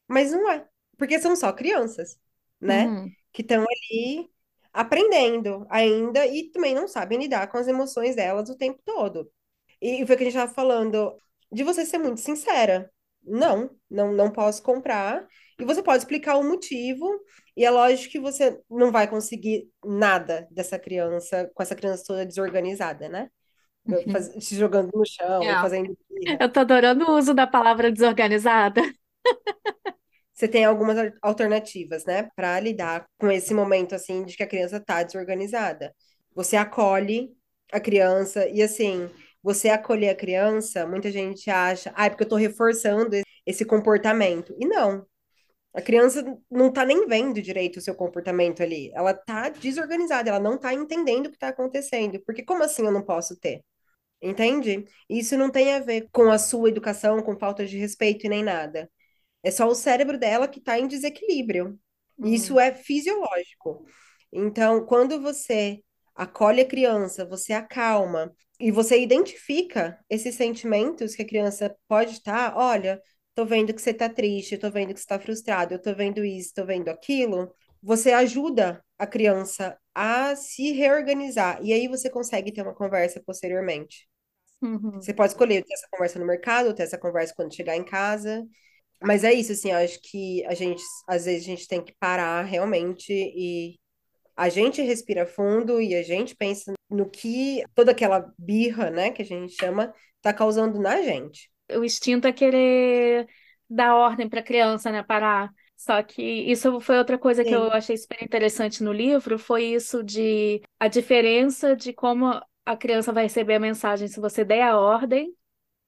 Mas não é, porque são só crianças, né? Uhum. Que estão ali aprendendo ainda e também não sabem lidar com as emoções delas o tempo todo. E foi o que a gente estava falando, de você ser muito sincera. Não, não, não posso comprar. E você pode explicar o motivo, e é lógico que você não vai conseguir nada dessa criança, com essa criança toda desorganizada, né? Faz, se jogando no chão, É. fazendo. Eu tô adorando o uso da palavra desorganizada. Você tem algumas al- alternativas, né, para lidar com esse momento assim de que a criança tá desorganizada. Você acolhe a criança e assim, você acolher a criança, muita gente acha, ah, é porque eu tô reforçando esse comportamento. E não. A criança não tá nem vendo direito o seu comportamento ali. Ela tá desorganizada, ela não tá entendendo o que tá acontecendo. Porque como assim eu não posso ter? Entende? Isso não tem a ver com a sua educação, com falta de respeito e nem nada. É só o cérebro dela que está em desequilíbrio. E Isso é fisiológico. Então, quando você acolhe a criança, você acalma e você identifica esses sentimentos que a criança pode estar, olha, tô vendo que você tá triste, tô vendo que você tá frustrado, eu tô vendo isso, tô vendo aquilo. Você ajuda a criança a se reorganizar e aí você consegue ter uma conversa posteriormente. Uhum. Você pode escolher ter essa conversa no mercado, ter essa conversa quando chegar em casa. Mas é isso, assim, acho que a gente, às vezes, a gente tem que parar realmente e a gente respira fundo e a gente pensa no que toda aquela birra, né, que a gente chama, tá causando na gente. O instinto é querer dar ordem para a criança, né? Parar. Só que isso foi outra coisa que eu Sim. achei super interessante no livro, foi isso de a diferença de como a criança vai receber a mensagem se você der a ordem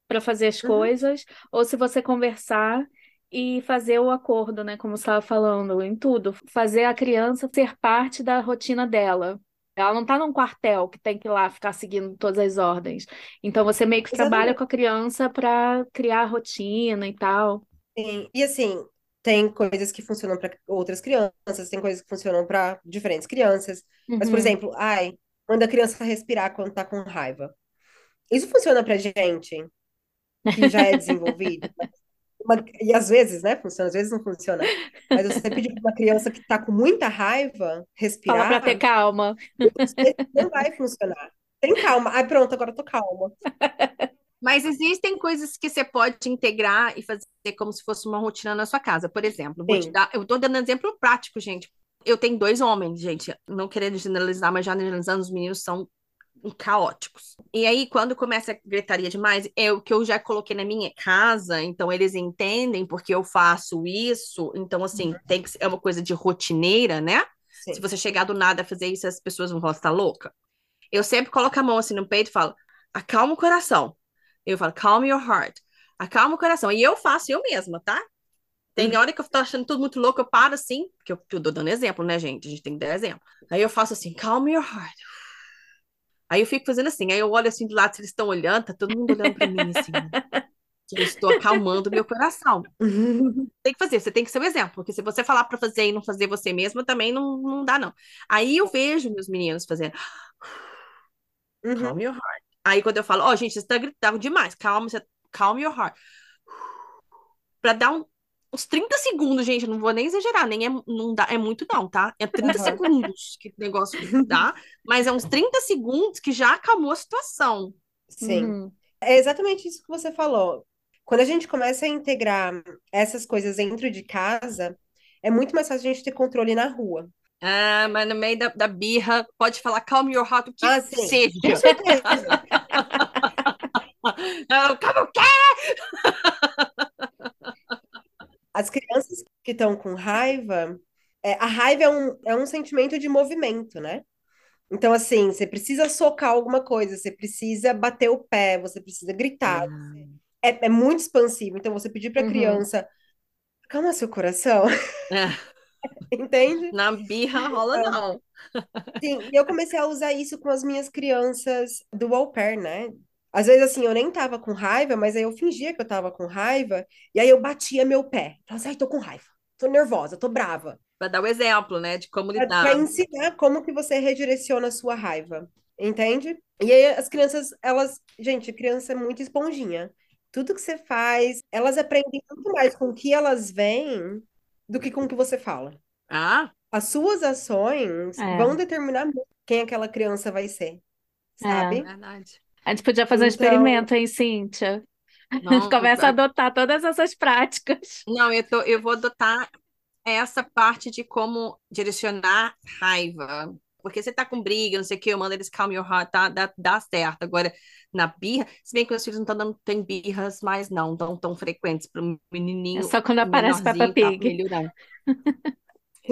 para fazer as Uhum. coisas, ou se você conversar e fazer o acordo, né? Como você estava falando, em tudo. Fazer a criança ser parte da rotina dela. Ela não está num quartel que tem que ir lá ficar seguindo todas as ordens. Então você meio que trabalha Exatamente. com a criança para criar a rotina e tal. Sim. E assim, tem coisas que funcionam para outras crianças, tem coisas que funcionam para diferentes crianças. Mas, por Uhum. exemplo, ai, manda a criança respirar quando tá com raiva. Isso funciona pra gente, que já é desenvolvido. Uma- e às vezes, né, funciona, às vezes não funciona. Mas você pedir para uma criança que tá com muita raiva Fala para respirar, ter calma. não vai funcionar. Tem calma. Ai, pronto, agora eu tô calma. Mas existem coisas que você pode integrar e fazer como se fosse uma rotina na sua casa. Por exemplo, vou te Sim. dar, eu tô dando exemplo prático, gente. Eu tenho dois homens, gente, não querendo generalizar, mas já generalizando, os meninos são caóticos. E aí, quando começa a gritaria demais, é o que eu já coloquei na minha casa, então eles entendem porque eu faço isso. Então, assim, tem que é uma coisa de rotineira, né? Sim. Se você chegar do nada a fazer isso, as pessoas vão falar, você tá louca? Eu sempre coloco a mão assim no peito e falo, acalma o coração. Eu falo, calm your heart. Acalma o coração. E eu faço eu mesma, tá? Tem hora que eu tô achando tudo muito louco, eu paro assim, porque eu, eu tô dando exemplo, né, gente? A gente tem que dar exemplo. Aí eu faço assim, calm your heart. Aí eu fico fazendo assim, aí eu olho assim do lado, se eles estão olhando, tá todo mundo olhando pra mim assim. né? Eu estou acalmando meu coração. Tem que fazer, você tem que ser o exemplo, porque se você falar pra fazer e não fazer você mesma, também não, não dá, não. Aí eu vejo meus meninos fazendo, Uhum. calm your heart. Aí quando eu falo, ó, gente, você tá gritando demais, calma, você, calm your heart. Pra dar um- uns 30 segundos, gente, eu não vou nem exagerar, nem é, não dá, é muito não, tá? É 30 Aham. segundos que o negócio dá, mas é uns 30 segundos que já acalmou a situação. Sim. Uhum. É exatamente isso que você falou. Quando a gente começa a integrar essas coisas dentro de casa, é muito mais fácil a gente ter controle na rua. Ah, mas no meio da, da birra, pode falar calm your heart, o que Ah, sim. seja. Com certeza. Ah, calma, o quê? As crianças que estão com raiva, é, a raiva é um, é um sentimento de movimento, né? Então, assim, você precisa socar alguma coisa, você precisa bater o pé, você precisa gritar. É, é muito expansivo. Então, você pedir para a Uhum. criança, calma seu coração, É, entende? na birra rola não. Sim, e eu comecei a usar isso com as minhas crianças do au pair, né? Às vezes, assim, eu nem tava com raiva, mas aí eu fingia que eu tava com raiva, e aí eu batia meu pé. Falava assim, ai, tô com raiva, tô nervosa, tô brava. para dar o exemplo, né, de como lidar. Para ensinar como que você redireciona a sua raiva, entende? E aí as crianças, elas, gente, criança é muito esponjinha. Tudo que você faz, elas aprendem muito mais com o que elas veem do que com o que você fala. Ah, As suas ações É. vão determinar muito quem aquela criança vai ser, sabe? verdade. A gente podia fazer um Então- experimento, hein, Cíntia? A gente começa a vai- adotar todas essas práticas. Não, eu, tô, eu vou adotar essa parte de como direcionar raiva. Porque você tá com briga, não sei o que, eu mando eles calm your heart, tá, dá, dá certo. Agora, na birra, se bem que meus filhos não estão dando, tem birras, mas não tão, tão frequentes para um menininho É só quando aparece Peppa tá Pig. melhorando.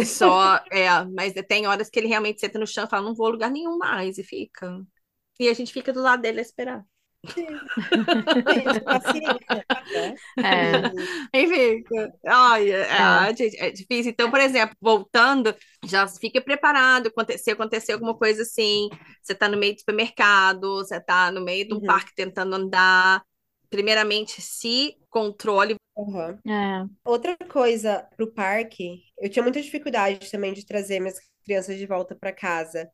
Só, é, mas tem horas que ele realmente senta no chão e fala, não vou a lugar nenhum mais, e fica. E a gente fica do lado dele a esperar. É. Fica. Ai, é, É. ah, gente, é difícil. Então, por exemplo, voltando, já fica preparado. Se acontecer alguma coisa assim, você tá no meio do supermercado, você tá no meio de um Uhum. parque tentando andar. Primeiramente, se controle. Uhum. É. Outra coisa pro parque, eu tinha muita dificuldade também de trazer minhas crianças de volta para casa.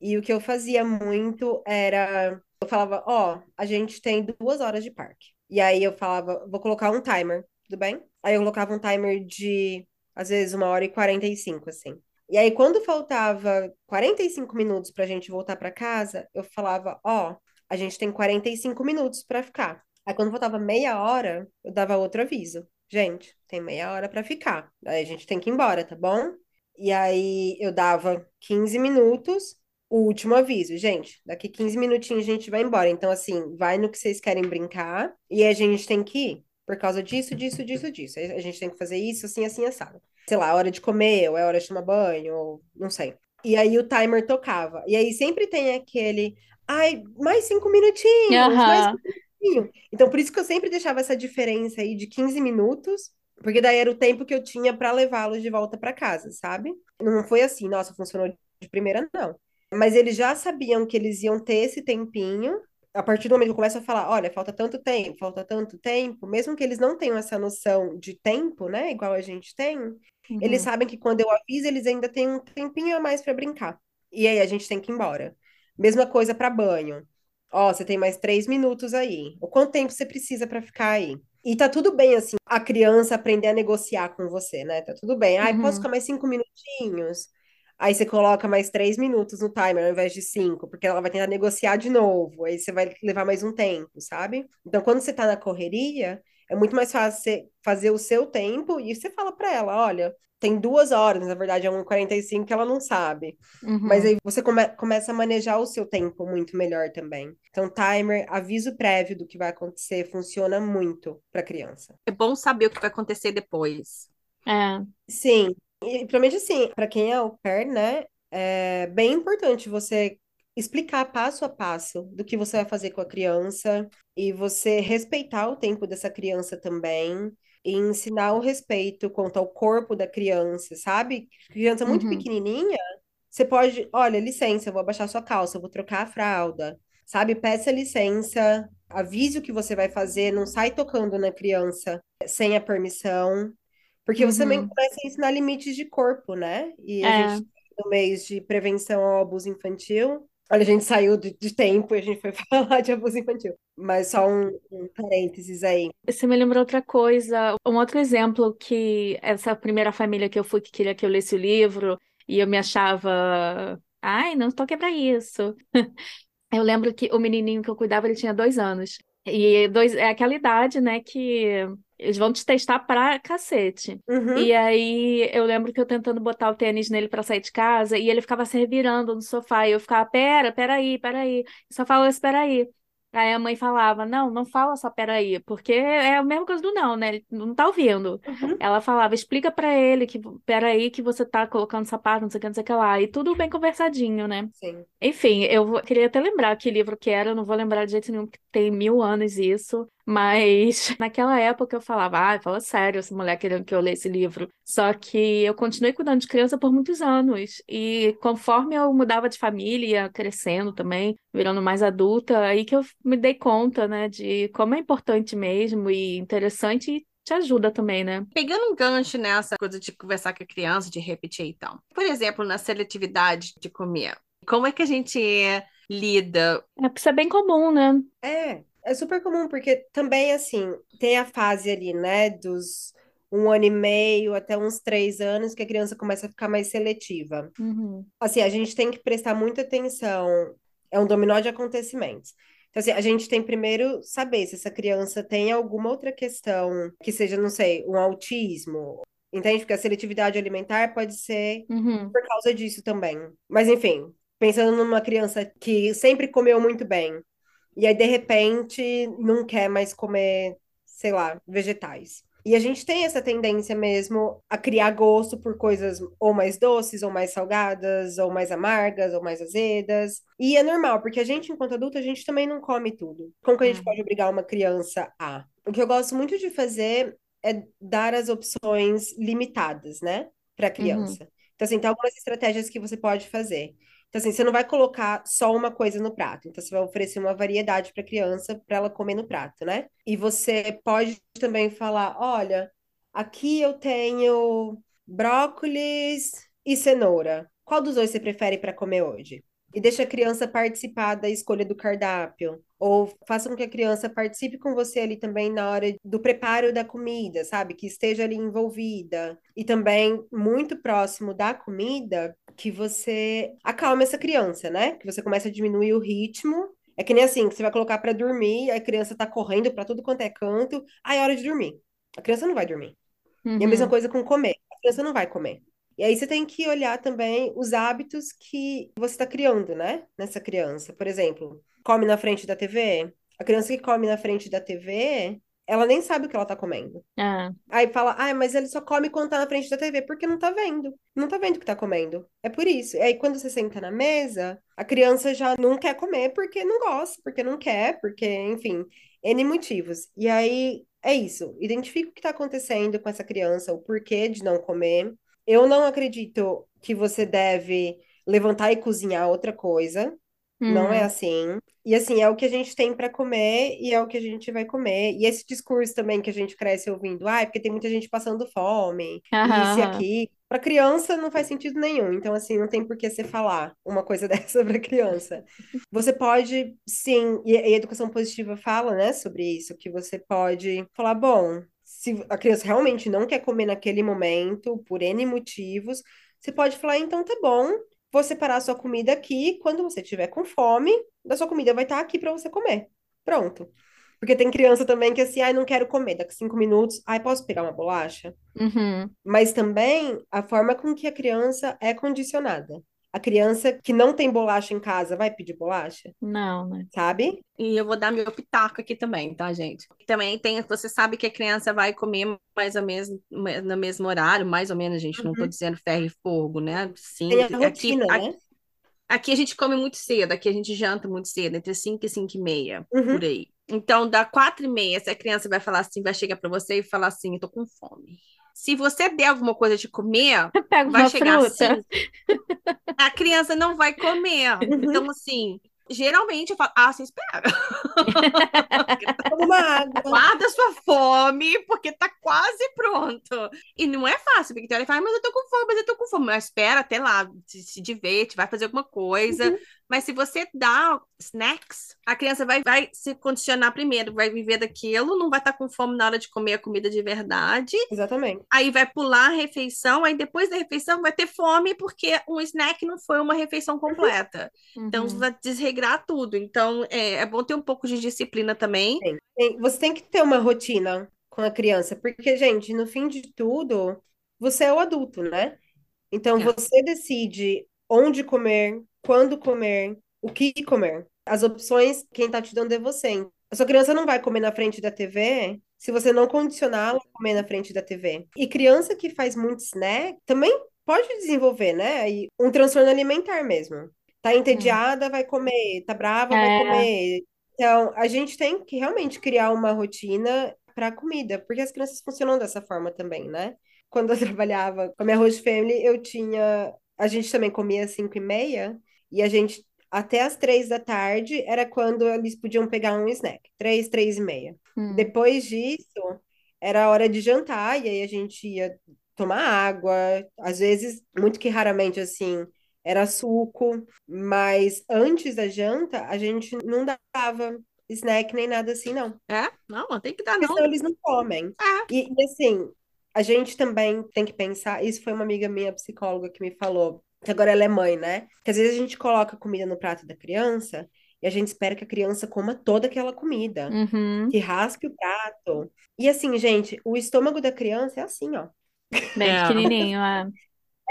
E o que eu fazia muito era, eu falava, ó, a gente tem duas horas de parque. E aí eu falava, vou colocar um timer, tudo bem? Aí eu colocava um timer de, às vezes, uma hora e 45, assim. E aí, quando faltava 45 minutos pra gente voltar pra casa, eu falava, ó, a gente tem 45 minutos pra ficar. Aí, quando faltava meia hora, eu dava outro aviso. Gente, tem meia hora pra ficar. Aí a gente tem que ir embora, tá bom? E aí eu dava 15 minutos, o último aviso. Gente, daqui 15 minutinhos a gente vai embora. Então, assim, vai no que vocês querem brincar e a gente tem que ir. Por causa disso, disso, disso, disso. A gente tem que fazer isso, assim, assim, assado. Sei lá, hora de comer, ou é hora de tomar banho, ou não sei. E aí o timer tocava. E aí sempre tem aquele. Ai, mais cinco minutinhos, mais Aham. pouquinho. Então, por isso que eu sempre deixava essa diferença aí de 15 minutos, porque daí era o tempo que eu tinha para levá-los de volta para casa, sabe? Não foi assim, nossa, funcionou de primeira, não. Mas eles já sabiam que eles iam ter esse tempinho. A partir do momento que eu começo a falar, olha, falta tanto tempo, falta tanto tempo, mesmo que eles não tenham essa noção de tempo, né, igual a gente tem, eles Uhum. sabem que quando eu aviso, eles ainda têm um tempinho a mais para brincar. E aí a gente tem que ir embora. Mesma coisa para banho. Ó, você tem mais três minutos aí. O quanto tempo você precisa para ficar aí? E tá tudo bem, assim, a criança aprender a negociar com você, né? Tá tudo bem. Ai, posso Uhum. ficar mais cinco minutinhos? Aí você coloca mais três minutos no timer ao invés de cinco, porque ela vai tentar negociar de novo. Aí você vai levar mais um tempo, sabe? Então, quando você tá na correria, é muito mais fácil você fazer o seu tempo e você fala pra ela, olha, tem duas horas, na verdade é 1h45 que ela não sabe. Mas Uhum. aí você come- começa a manejar o seu tempo muito melhor também. Então, timer, aviso prévio do que vai acontecer, funciona muito para criança. É bom saber o que vai acontecer depois. É. Sim, e principalmente assim, para quem é au pair, né, é bem importante você explicar passo a passo do que você vai fazer com a criança e você respeitar o tempo dessa criança também e ensinar o respeito quanto ao corpo da criança, sabe? Criança muito Uhum. pequenininha, você pode, olha, licença, eu vou abaixar sua calça, eu vou trocar a fralda, sabe? Peça licença, avise o que você vai fazer, não sai tocando na criança sem a permissão. Porque você também Uhum. começa a ensinar limites de corpo, né? E a É. gente, no mês de prevenção ao abuso infantil, olha, a gente saiu de, de tempo e a gente foi falar de abuso infantil. Mas só um, um parênteses aí. Você me lembrou outra coisa, um outro exemplo que essa primeira família que eu fui que queria que eu lesse o livro e eu me achava, ai, não estou aqui para isso. Eu lembro que o menininho que eu cuidava, ele tinha dois anos. E dois, é aquela idade, né, que eles vão te testar pra cacete. Uhum. E aí eu lembro que eu tentando botar o tênis nele pra sair de casa e ele ficava se revirando no sofá e eu ficava, pera, peraí, peraí. Só falava esse peraí. Aí a mãe falava, não, não fala só peraí, porque é a mesma coisa do não, né? Ele não tá ouvindo. Uhum. Ela falava, explica pra ele que peraí que você tá colocando sapato, não sei o que, não sei o que lá. E tudo bem conversadinho, né? Sim. Enfim, eu vou- queria até lembrar que livro que era, eu não vou lembrar de jeito nenhum, porque tem mil anos isso, mas naquela época eu falava, ah, fala sério, essa mulher querendo que eu lesse esse livro. Só que eu continuei cuidando de criança por muitos anos, e conforme eu mudava de família, ia crescendo também, virando mais adulta, aí que eu me dei conta, né, de como é importante mesmo e interessante te ajuda também, né? Pegando um gancho nessa coisa de conversar com a criança, de repetir então. Por exemplo, na seletividade de comer, como é que a gente lida? É, isso é bem comum, né? É, é super comum, porque também, assim, tem a fase ali, né, dos um ano e meio até uns três anos que a criança começa a ficar mais seletiva. Uhum. Assim, a gente tem que prestar muita atenção. É um dominó de acontecimentos. Então, assim, a gente tem primeiro saber se essa criança tem alguma outra questão que seja, não sei, um autismo. Entende? Porque a seletividade alimentar pode ser Uhum. por causa disso também. Mas, enfim, pensando numa criança que sempre comeu muito bem, e aí, de repente, não quer mais comer, sei lá, vegetais. E a gente tem essa tendência mesmo a criar gosto por coisas ou mais doces, ou mais salgadas, ou mais amargas, ou mais azedas. E é normal, porque a gente, enquanto adulto, a gente também não come tudo. Como que a gente Uhum. pode obrigar uma criança a? O que eu gosto muito de fazer é dar as opções limitadas, né, para a Uhum. criança. Então, assim, tem algumas estratégias que você pode fazer. Então, assim, você não vai colocar só uma coisa no prato. Então, você vai oferecer uma variedade para a criança para ela comer no prato, né? E você pode também falar: olha, aqui eu tenho brócolis e cenoura. Qual dos dois você prefere para comer hoje? E deixa a criança participar da escolha do cardápio. Ou faça com que a criança participe com você ali também na hora do preparo da comida, sabe? Que esteja ali envolvida. E também, muito próximo da comida, que você acalme essa criança, né? Que você começa a diminuir o ritmo. É que nem assim, que você vai colocar para dormir, a criança tá correndo para tudo quanto é canto, aí é hora de dormir. A criança não vai dormir. E a mesma Uhum. coisa com comer. A criança não vai comer. E aí você tem que olhar também os hábitos que você está criando, né? Nessa criança. Por exemplo, come na frente da TV. A criança que come na frente da TV, ela nem sabe o que ela tá comendo. É. Aí fala, ai, mas ele só come quando tá na frente da TV, porque não tá vendo. Não tá vendo o que tá comendo. É por isso. E aí, quando você senta na mesa, a criança já não quer comer porque não gosta, porque não quer, porque, enfim, N motivos. E aí, é isso. Identifica o que tá acontecendo com essa criança, o porquê de não comer. Eu não acredito que você deve levantar e cozinhar outra coisa. Não é Hum. assim. E assim, é o que a gente tem para comer e é o que a gente vai comer. E esse discurso também que a gente cresce ouvindo, ah, é porque tem muita gente passando fome, isso e aham. aquilo. Para criança não faz sentido nenhum. Então, assim, não tem por que você falar uma coisa dessa para criança. Você pode, sim, e e a educação positiva fala, né, sobre isso, que você pode falar, bom, se a criança realmente não quer comer naquele momento, por N motivos, você pode falar, então tá bom, vou separar a sua comida aqui, quando você tiver com fome, a sua comida vai estar aqui para você comer. Pronto. Porque tem criança também que assim, ai, não quero comer, daqui cinco minutos, ai, posso pegar uma bolacha? Uhum. Mas também a forma com que a criança é condicionada. A criança que não tem bolacha em casa vai pedir bolacha, Não, né? sabe? E eu vou dar meu pitaco aqui também, tá, gente? Também tem, você sabe que a criança vai comer mais ou menos no mesmo horário, mais ou menos, gente, não tô Uhum. dizendo ferro e fogo, né? Sim, Tem a aqui, rotina, aqui, né? aqui a gente come muito cedo, aqui a gente janta muito cedo, entre 5 e 5 e meia, Uhum. por aí. Então, da 4 e meia, se a criança vai falar assim, vai chegar pra você e falar assim, eu tô com fome. Se você der alguma coisa de comer, Pega vai chegar fruta. assim, a criança não vai comer. Uhum. Então, assim, geralmente eu falo, ah, você espera. Guarda sua fome, porque tá quase pronto. E não é fácil, porque ela fala, mas eu tô com fome, mas eu tô com fome. Mas espera até lá, se, se diverte, vai fazer alguma coisa. Uhum. Mas se você dá snacks, a criança vai, vai se condicionar primeiro, vai viver daquilo, não vai estar com fome na hora de comer a comida de verdade. Exatamente. Aí vai pular a refeição, aí depois da refeição vai ter fome, porque um snack não foi uma refeição completa. Então Uhum. vai desregrar tudo. Então é, é bom ter um pouco de disciplina também. Tem. Tem- Você tem que ter uma rotina com a criança, porque, gente, no fim de tudo, você é o adulto, né? Então É. você decide onde comer, quando comer, o que comer. As opções, quem tá te dando é você. A sua criança não vai comer na frente da TV se você não condicionar ela a comer na frente da TV. E criança que faz muito snack também pode desenvolver, né? Um transtorno alimentar mesmo. Tá entediada, vai comer. Tá brava, vai É. comer. Então, a gente tem que realmente criar uma rotina para a comida, porque as crianças funcionam dessa forma também, né? Quando eu trabalhava com a minha host family, eu tinha. A gente também comia às 5 e meia, e a gente, até às três da tarde, era quando eles podiam pegar um snack. Três, três e meia. Hum. Depois disso, era hora de jantar, e aí a gente ia tomar água, às vezes, muito que raramente, assim, era suco, mas antes da janta, a gente não dava snack nem nada assim, não. É? Não, tem que dar, Porque não. senão eles não comem. É. E, e, assim, a gente também tem que pensar, isso foi uma amiga minha psicóloga que me falou, que agora ela é mãe, né? Que às vezes a gente coloca comida no prato da criança e a gente espera que a criança coma toda aquela comida, Uhum. que raspe o prato. E assim, gente, o estômago da criança é assim, ó. Bem É. pequenininho, é.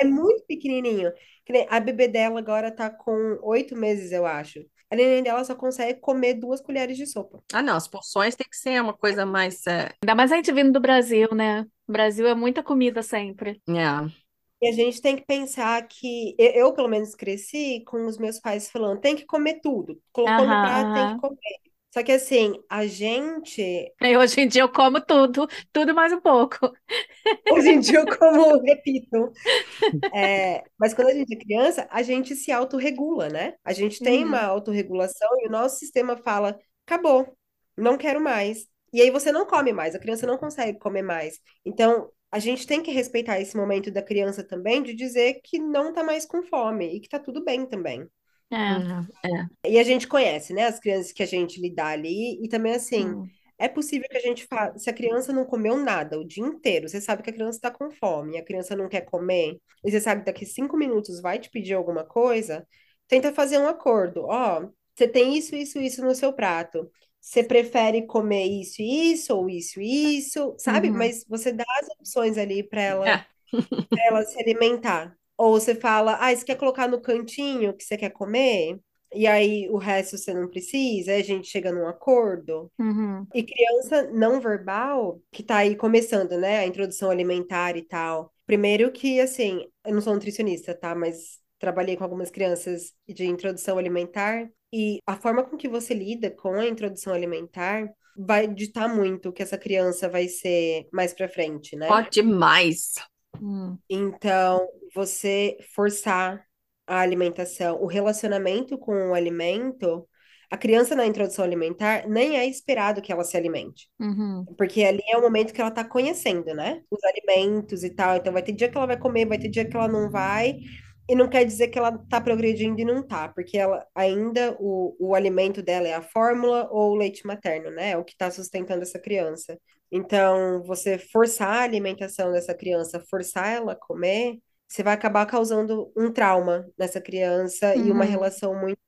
É muito pequenininho. Que nem A bebê dela agora tá com oito meses, eu acho. A neném dela só consegue comer duas colheres de sopa. Ah, não, as porções tem que ser uma coisa mais. É, Ainda mais a gente vindo do Brasil, né? O Brasil é muita comida sempre. é. E a gente tem que pensar que eu, pelo menos, cresci com os meus pais falando: tem que comer tudo. Colocou no prato, tem que comer. Só que assim, a gente, hoje em dia eu como tudo, tudo mais um pouco. hoje em dia eu como, repito, é, mas quando a gente é criança, a gente se autorregula, né? A gente tem uma Uhum. autorregulação e o nosso sistema fala: acabou, não quero mais. E aí você não come mais, a criança não consegue comer mais. Então, a gente tem que respeitar esse momento da criança também, de dizer que não tá mais com fome e que tá tudo bem também. É. É. E a gente conhece, né, as crianças que a gente lidar ali, e também assim, Hum. é possível que a gente faça, se a criança não comeu nada o dia inteiro, você sabe que a criança está com fome, e a criança não quer comer, e você sabe que daqui cinco minutos vai te pedir alguma coisa, tenta fazer um acordo. Ó, você tem isso, isso, isso no seu prato. Você prefere comer isso e isso, ou isso e isso, sabe? Uhum. Mas você dá as opções ali para ela, É. pra ela se alimentar. Ou você fala, ah, você quer colocar no cantinho que você quer comer? E aí o resto você não precisa, aí a gente chega num acordo. Uhum. E criança não verbal, que tá aí começando, né, a introdução alimentar e tal. Primeiro que, assim, eu não sou nutricionista, tá? Mas trabalhei com algumas crianças de introdução alimentar e a forma com que você lida com a introdução alimentar vai ditar muito o que essa criança vai ser mais pra frente, né? Pode demais. Hum. Então, você forçar a alimentação, o relacionamento com o alimento, a criança na introdução alimentar nem é esperado que ela se alimente. Uhum. Porque ali é o momento que ela tá conhecendo, né? Os alimentos e tal. Então vai ter dia que ela vai comer, vai ter dia que ela não vai. E não quer dizer que ela tá progredindo e não tá, porque ela ainda o, o alimento dela é a fórmula ou o leite materno, né? É o que tá sustentando essa criança. Então, você forçar a alimentação dessa criança, forçar ela a comer, você vai acabar causando um trauma nessa criança e uma Uhum. relação muito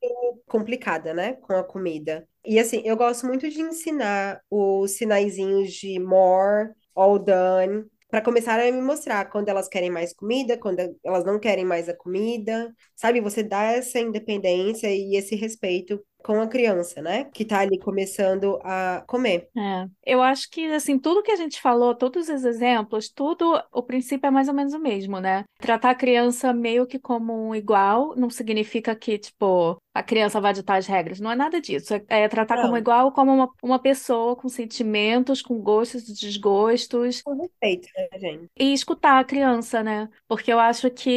complicada, né, com a comida. E assim, eu gosto muito de ensinar os sinaizinhos de more, all done, para começar a me mostrar quando elas querem mais comida, quando elas não querem mais a comida, sabe? Você dá essa independência e esse respeito com a criança, né? Que tá ali começando a comer. É. Eu acho que, assim, tudo que a gente falou, todos os exemplos, tudo, o princípio é mais ou menos o mesmo, né? Tratar a criança meio que como um igual não significa que, tipo, a criança vai ditar as regras. Não é nada disso. É, é tratar como Não. igual, como uma, uma pessoa com sentimentos, com gostos e desgostos, Com respeito, né, gente? e escutar a criança, né? Porque eu acho que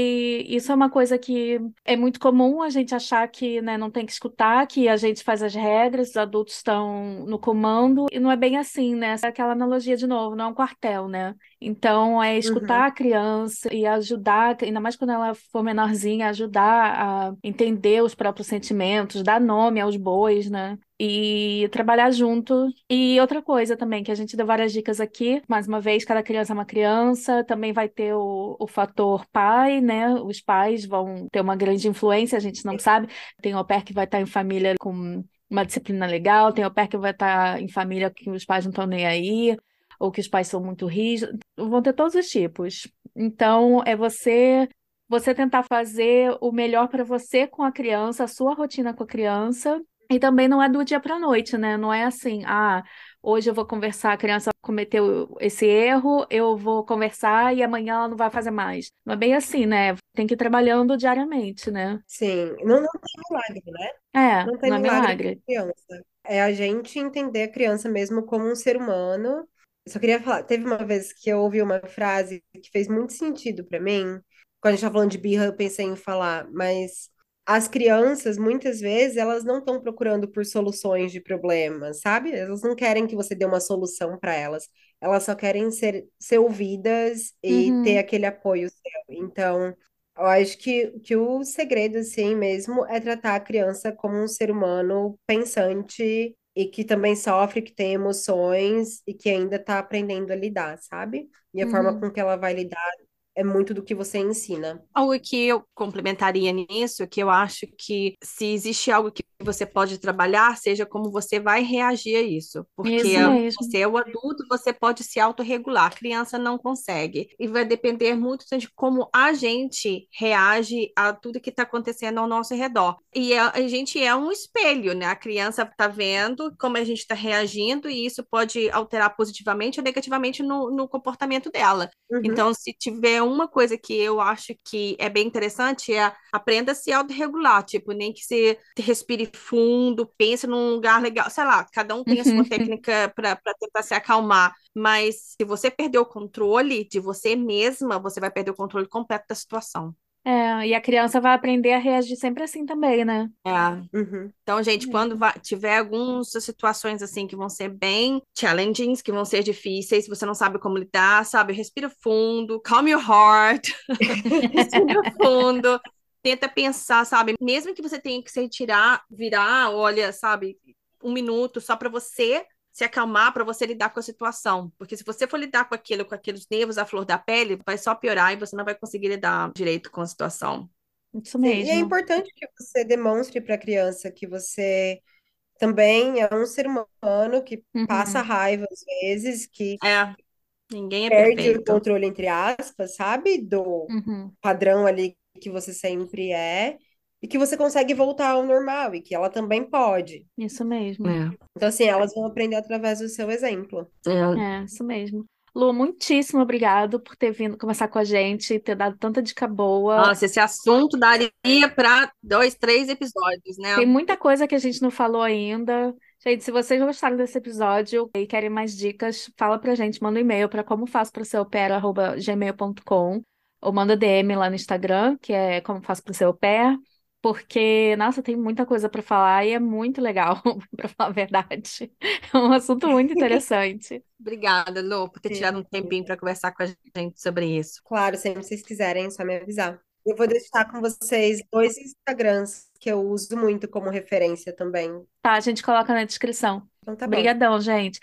isso é uma coisa que é muito comum a gente achar que, né, não tem que escutar, que a gente faz as regras, os adultos estão no comando, e não é bem assim, né? É aquela analogia de novo, não é um quartel, né? Então, é escutar Uhum. a criança e ajudar, ainda mais quando ela for menorzinha, ajudar a entender os próprios sentimentos, dar nome aos bois, né? E trabalhar junto. E outra coisa também, que a gente deu várias dicas aqui, mais uma vez, cada criança é uma criança, também vai ter o, o fator pai, né? Os pais vão ter uma grande influência, a gente não sabe. Tem au pair que vai estar em família com uma disciplina legal, tem au pair que vai estar em família que os pais não estão nem aí, ou que os pais são muito rígidos. Vão ter todos os tipos. Então, é você você tentar fazer o melhor para você com a criança, a sua rotina com a criança. E também não é do dia para a noite, né? Não é assim, ah, hoje eu vou conversar, a criança cometeu esse erro, eu vou conversar e amanhã ela não vai fazer mais. Não é bem assim, né? Tem que ir trabalhando diariamente, né? Sim, não, não tem milagre, né? É, Não tem não é milagre milagre. com criança. É a gente entender a criança mesmo como um ser humano. Só queria falar, teve uma vez que eu ouvi uma frase que fez muito sentido pra mim. Quando a gente tá falando de birra, eu pensei em falar, mas as crianças, muitas vezes, elas não estão procurando por soluções de problemas, sabe? Elas não querem que você dê uma solução para elas. Elas só querem ser, ser ouvidas e Uhum. ter aquele apoio seu. Então, eu acho que, que o segredo, assim mesmo, é tratar a criança como um ser humano pensante e que também sofre, que tem emoções e que ainda está aprendendo a lidar, sabe? E a forma Uhum. com que ela vai lidar é muito do que você ensina. Algo que eu complementaria nisso, que eu acho que se existe algo que você pode trabalhar, seja como você vai reagir a isso. Porque Isso mesmo. você é o adulto, você pode se autorregular, a criança não consegue. E vai depender muito de como a gente reage a tudo que está acontecendo ao nosso redor. E a, a gente é um espelho, né? A criança está vendo como a gente está reagindo, e isso pode alterar positivamente ou negativamente no, no comportamento dela. Uhum. Então, se tiver uma coisa que eu acho que é bem interessante, é aprenda a se autorregular, tipo, nem que você respire fundo, pense num lugar legal, sei lá, cada um tem a sua técnica para tentar se acalmar, mas se você perder o controle de você mesma, você vai perder o controle completo da situação. É, e a criança vai aprender a reagir sempre assim também, né? É. Uhum. Então, gente, É. quando vai- tiver algumas situações assim que vão ser bem challenging, que vão ser difíceis, você não sabe como lidar, sabe? Respira fundo, calm your heart, respira fundo, tenta pensar, sabe? Mesmo que você tenha que se retirar, virar, olha, sabe, um minuto só para você se acalmar, para você lidar com a situação. Porque se você for lidar com aquilo, com aqueles nervos à flor da pele, vai só piorar e você não vai conseguir lidar direito com a situação. Isso Sim, e é mesmo. importante que você demonstre para a criança que você também é um ser humano que passa Uhum. raiva às vezes, que É, ninguém é perde o perfeito. controle, entre aspas, sabe? Do Uhum. padrão ali que você sempre é, e que você consegue voltar ao normal, e que ela também pode. Isso mesmo. É. Então, assim, elas vão aprender através do seu exemplo. É. É, isso mesmo. Lu, muitíssimo obrigado por ter vindo conversar com a gente, ter dado tanta dica boa. Nossa, esse assunto daria para dois, três episódios, né? Tem muita coisa que a gente não falou ainda. Gente, se vocês gostaram desse episódio e querem mais dicas, fala pra gente, manda um e-mail para como faço para ser gmail.com ou manda DM lá no Instagram, que é como faço para ser porque, nossa, tem muita coisa para falar e é muito legal, para falar a verdade. É um assunto muito interessante. Obrigada, Lu, por ter Sim. tirado um tempinho para conversar com a gente sobre isso. Claro, sempre que vocês quiserem, é só me avisar. Eu vou deixar com vocês dois Instagrams que eu uso muito como referência também. Tá, a gente coloca na descrição. Então tá bom. Obrigadão, gente.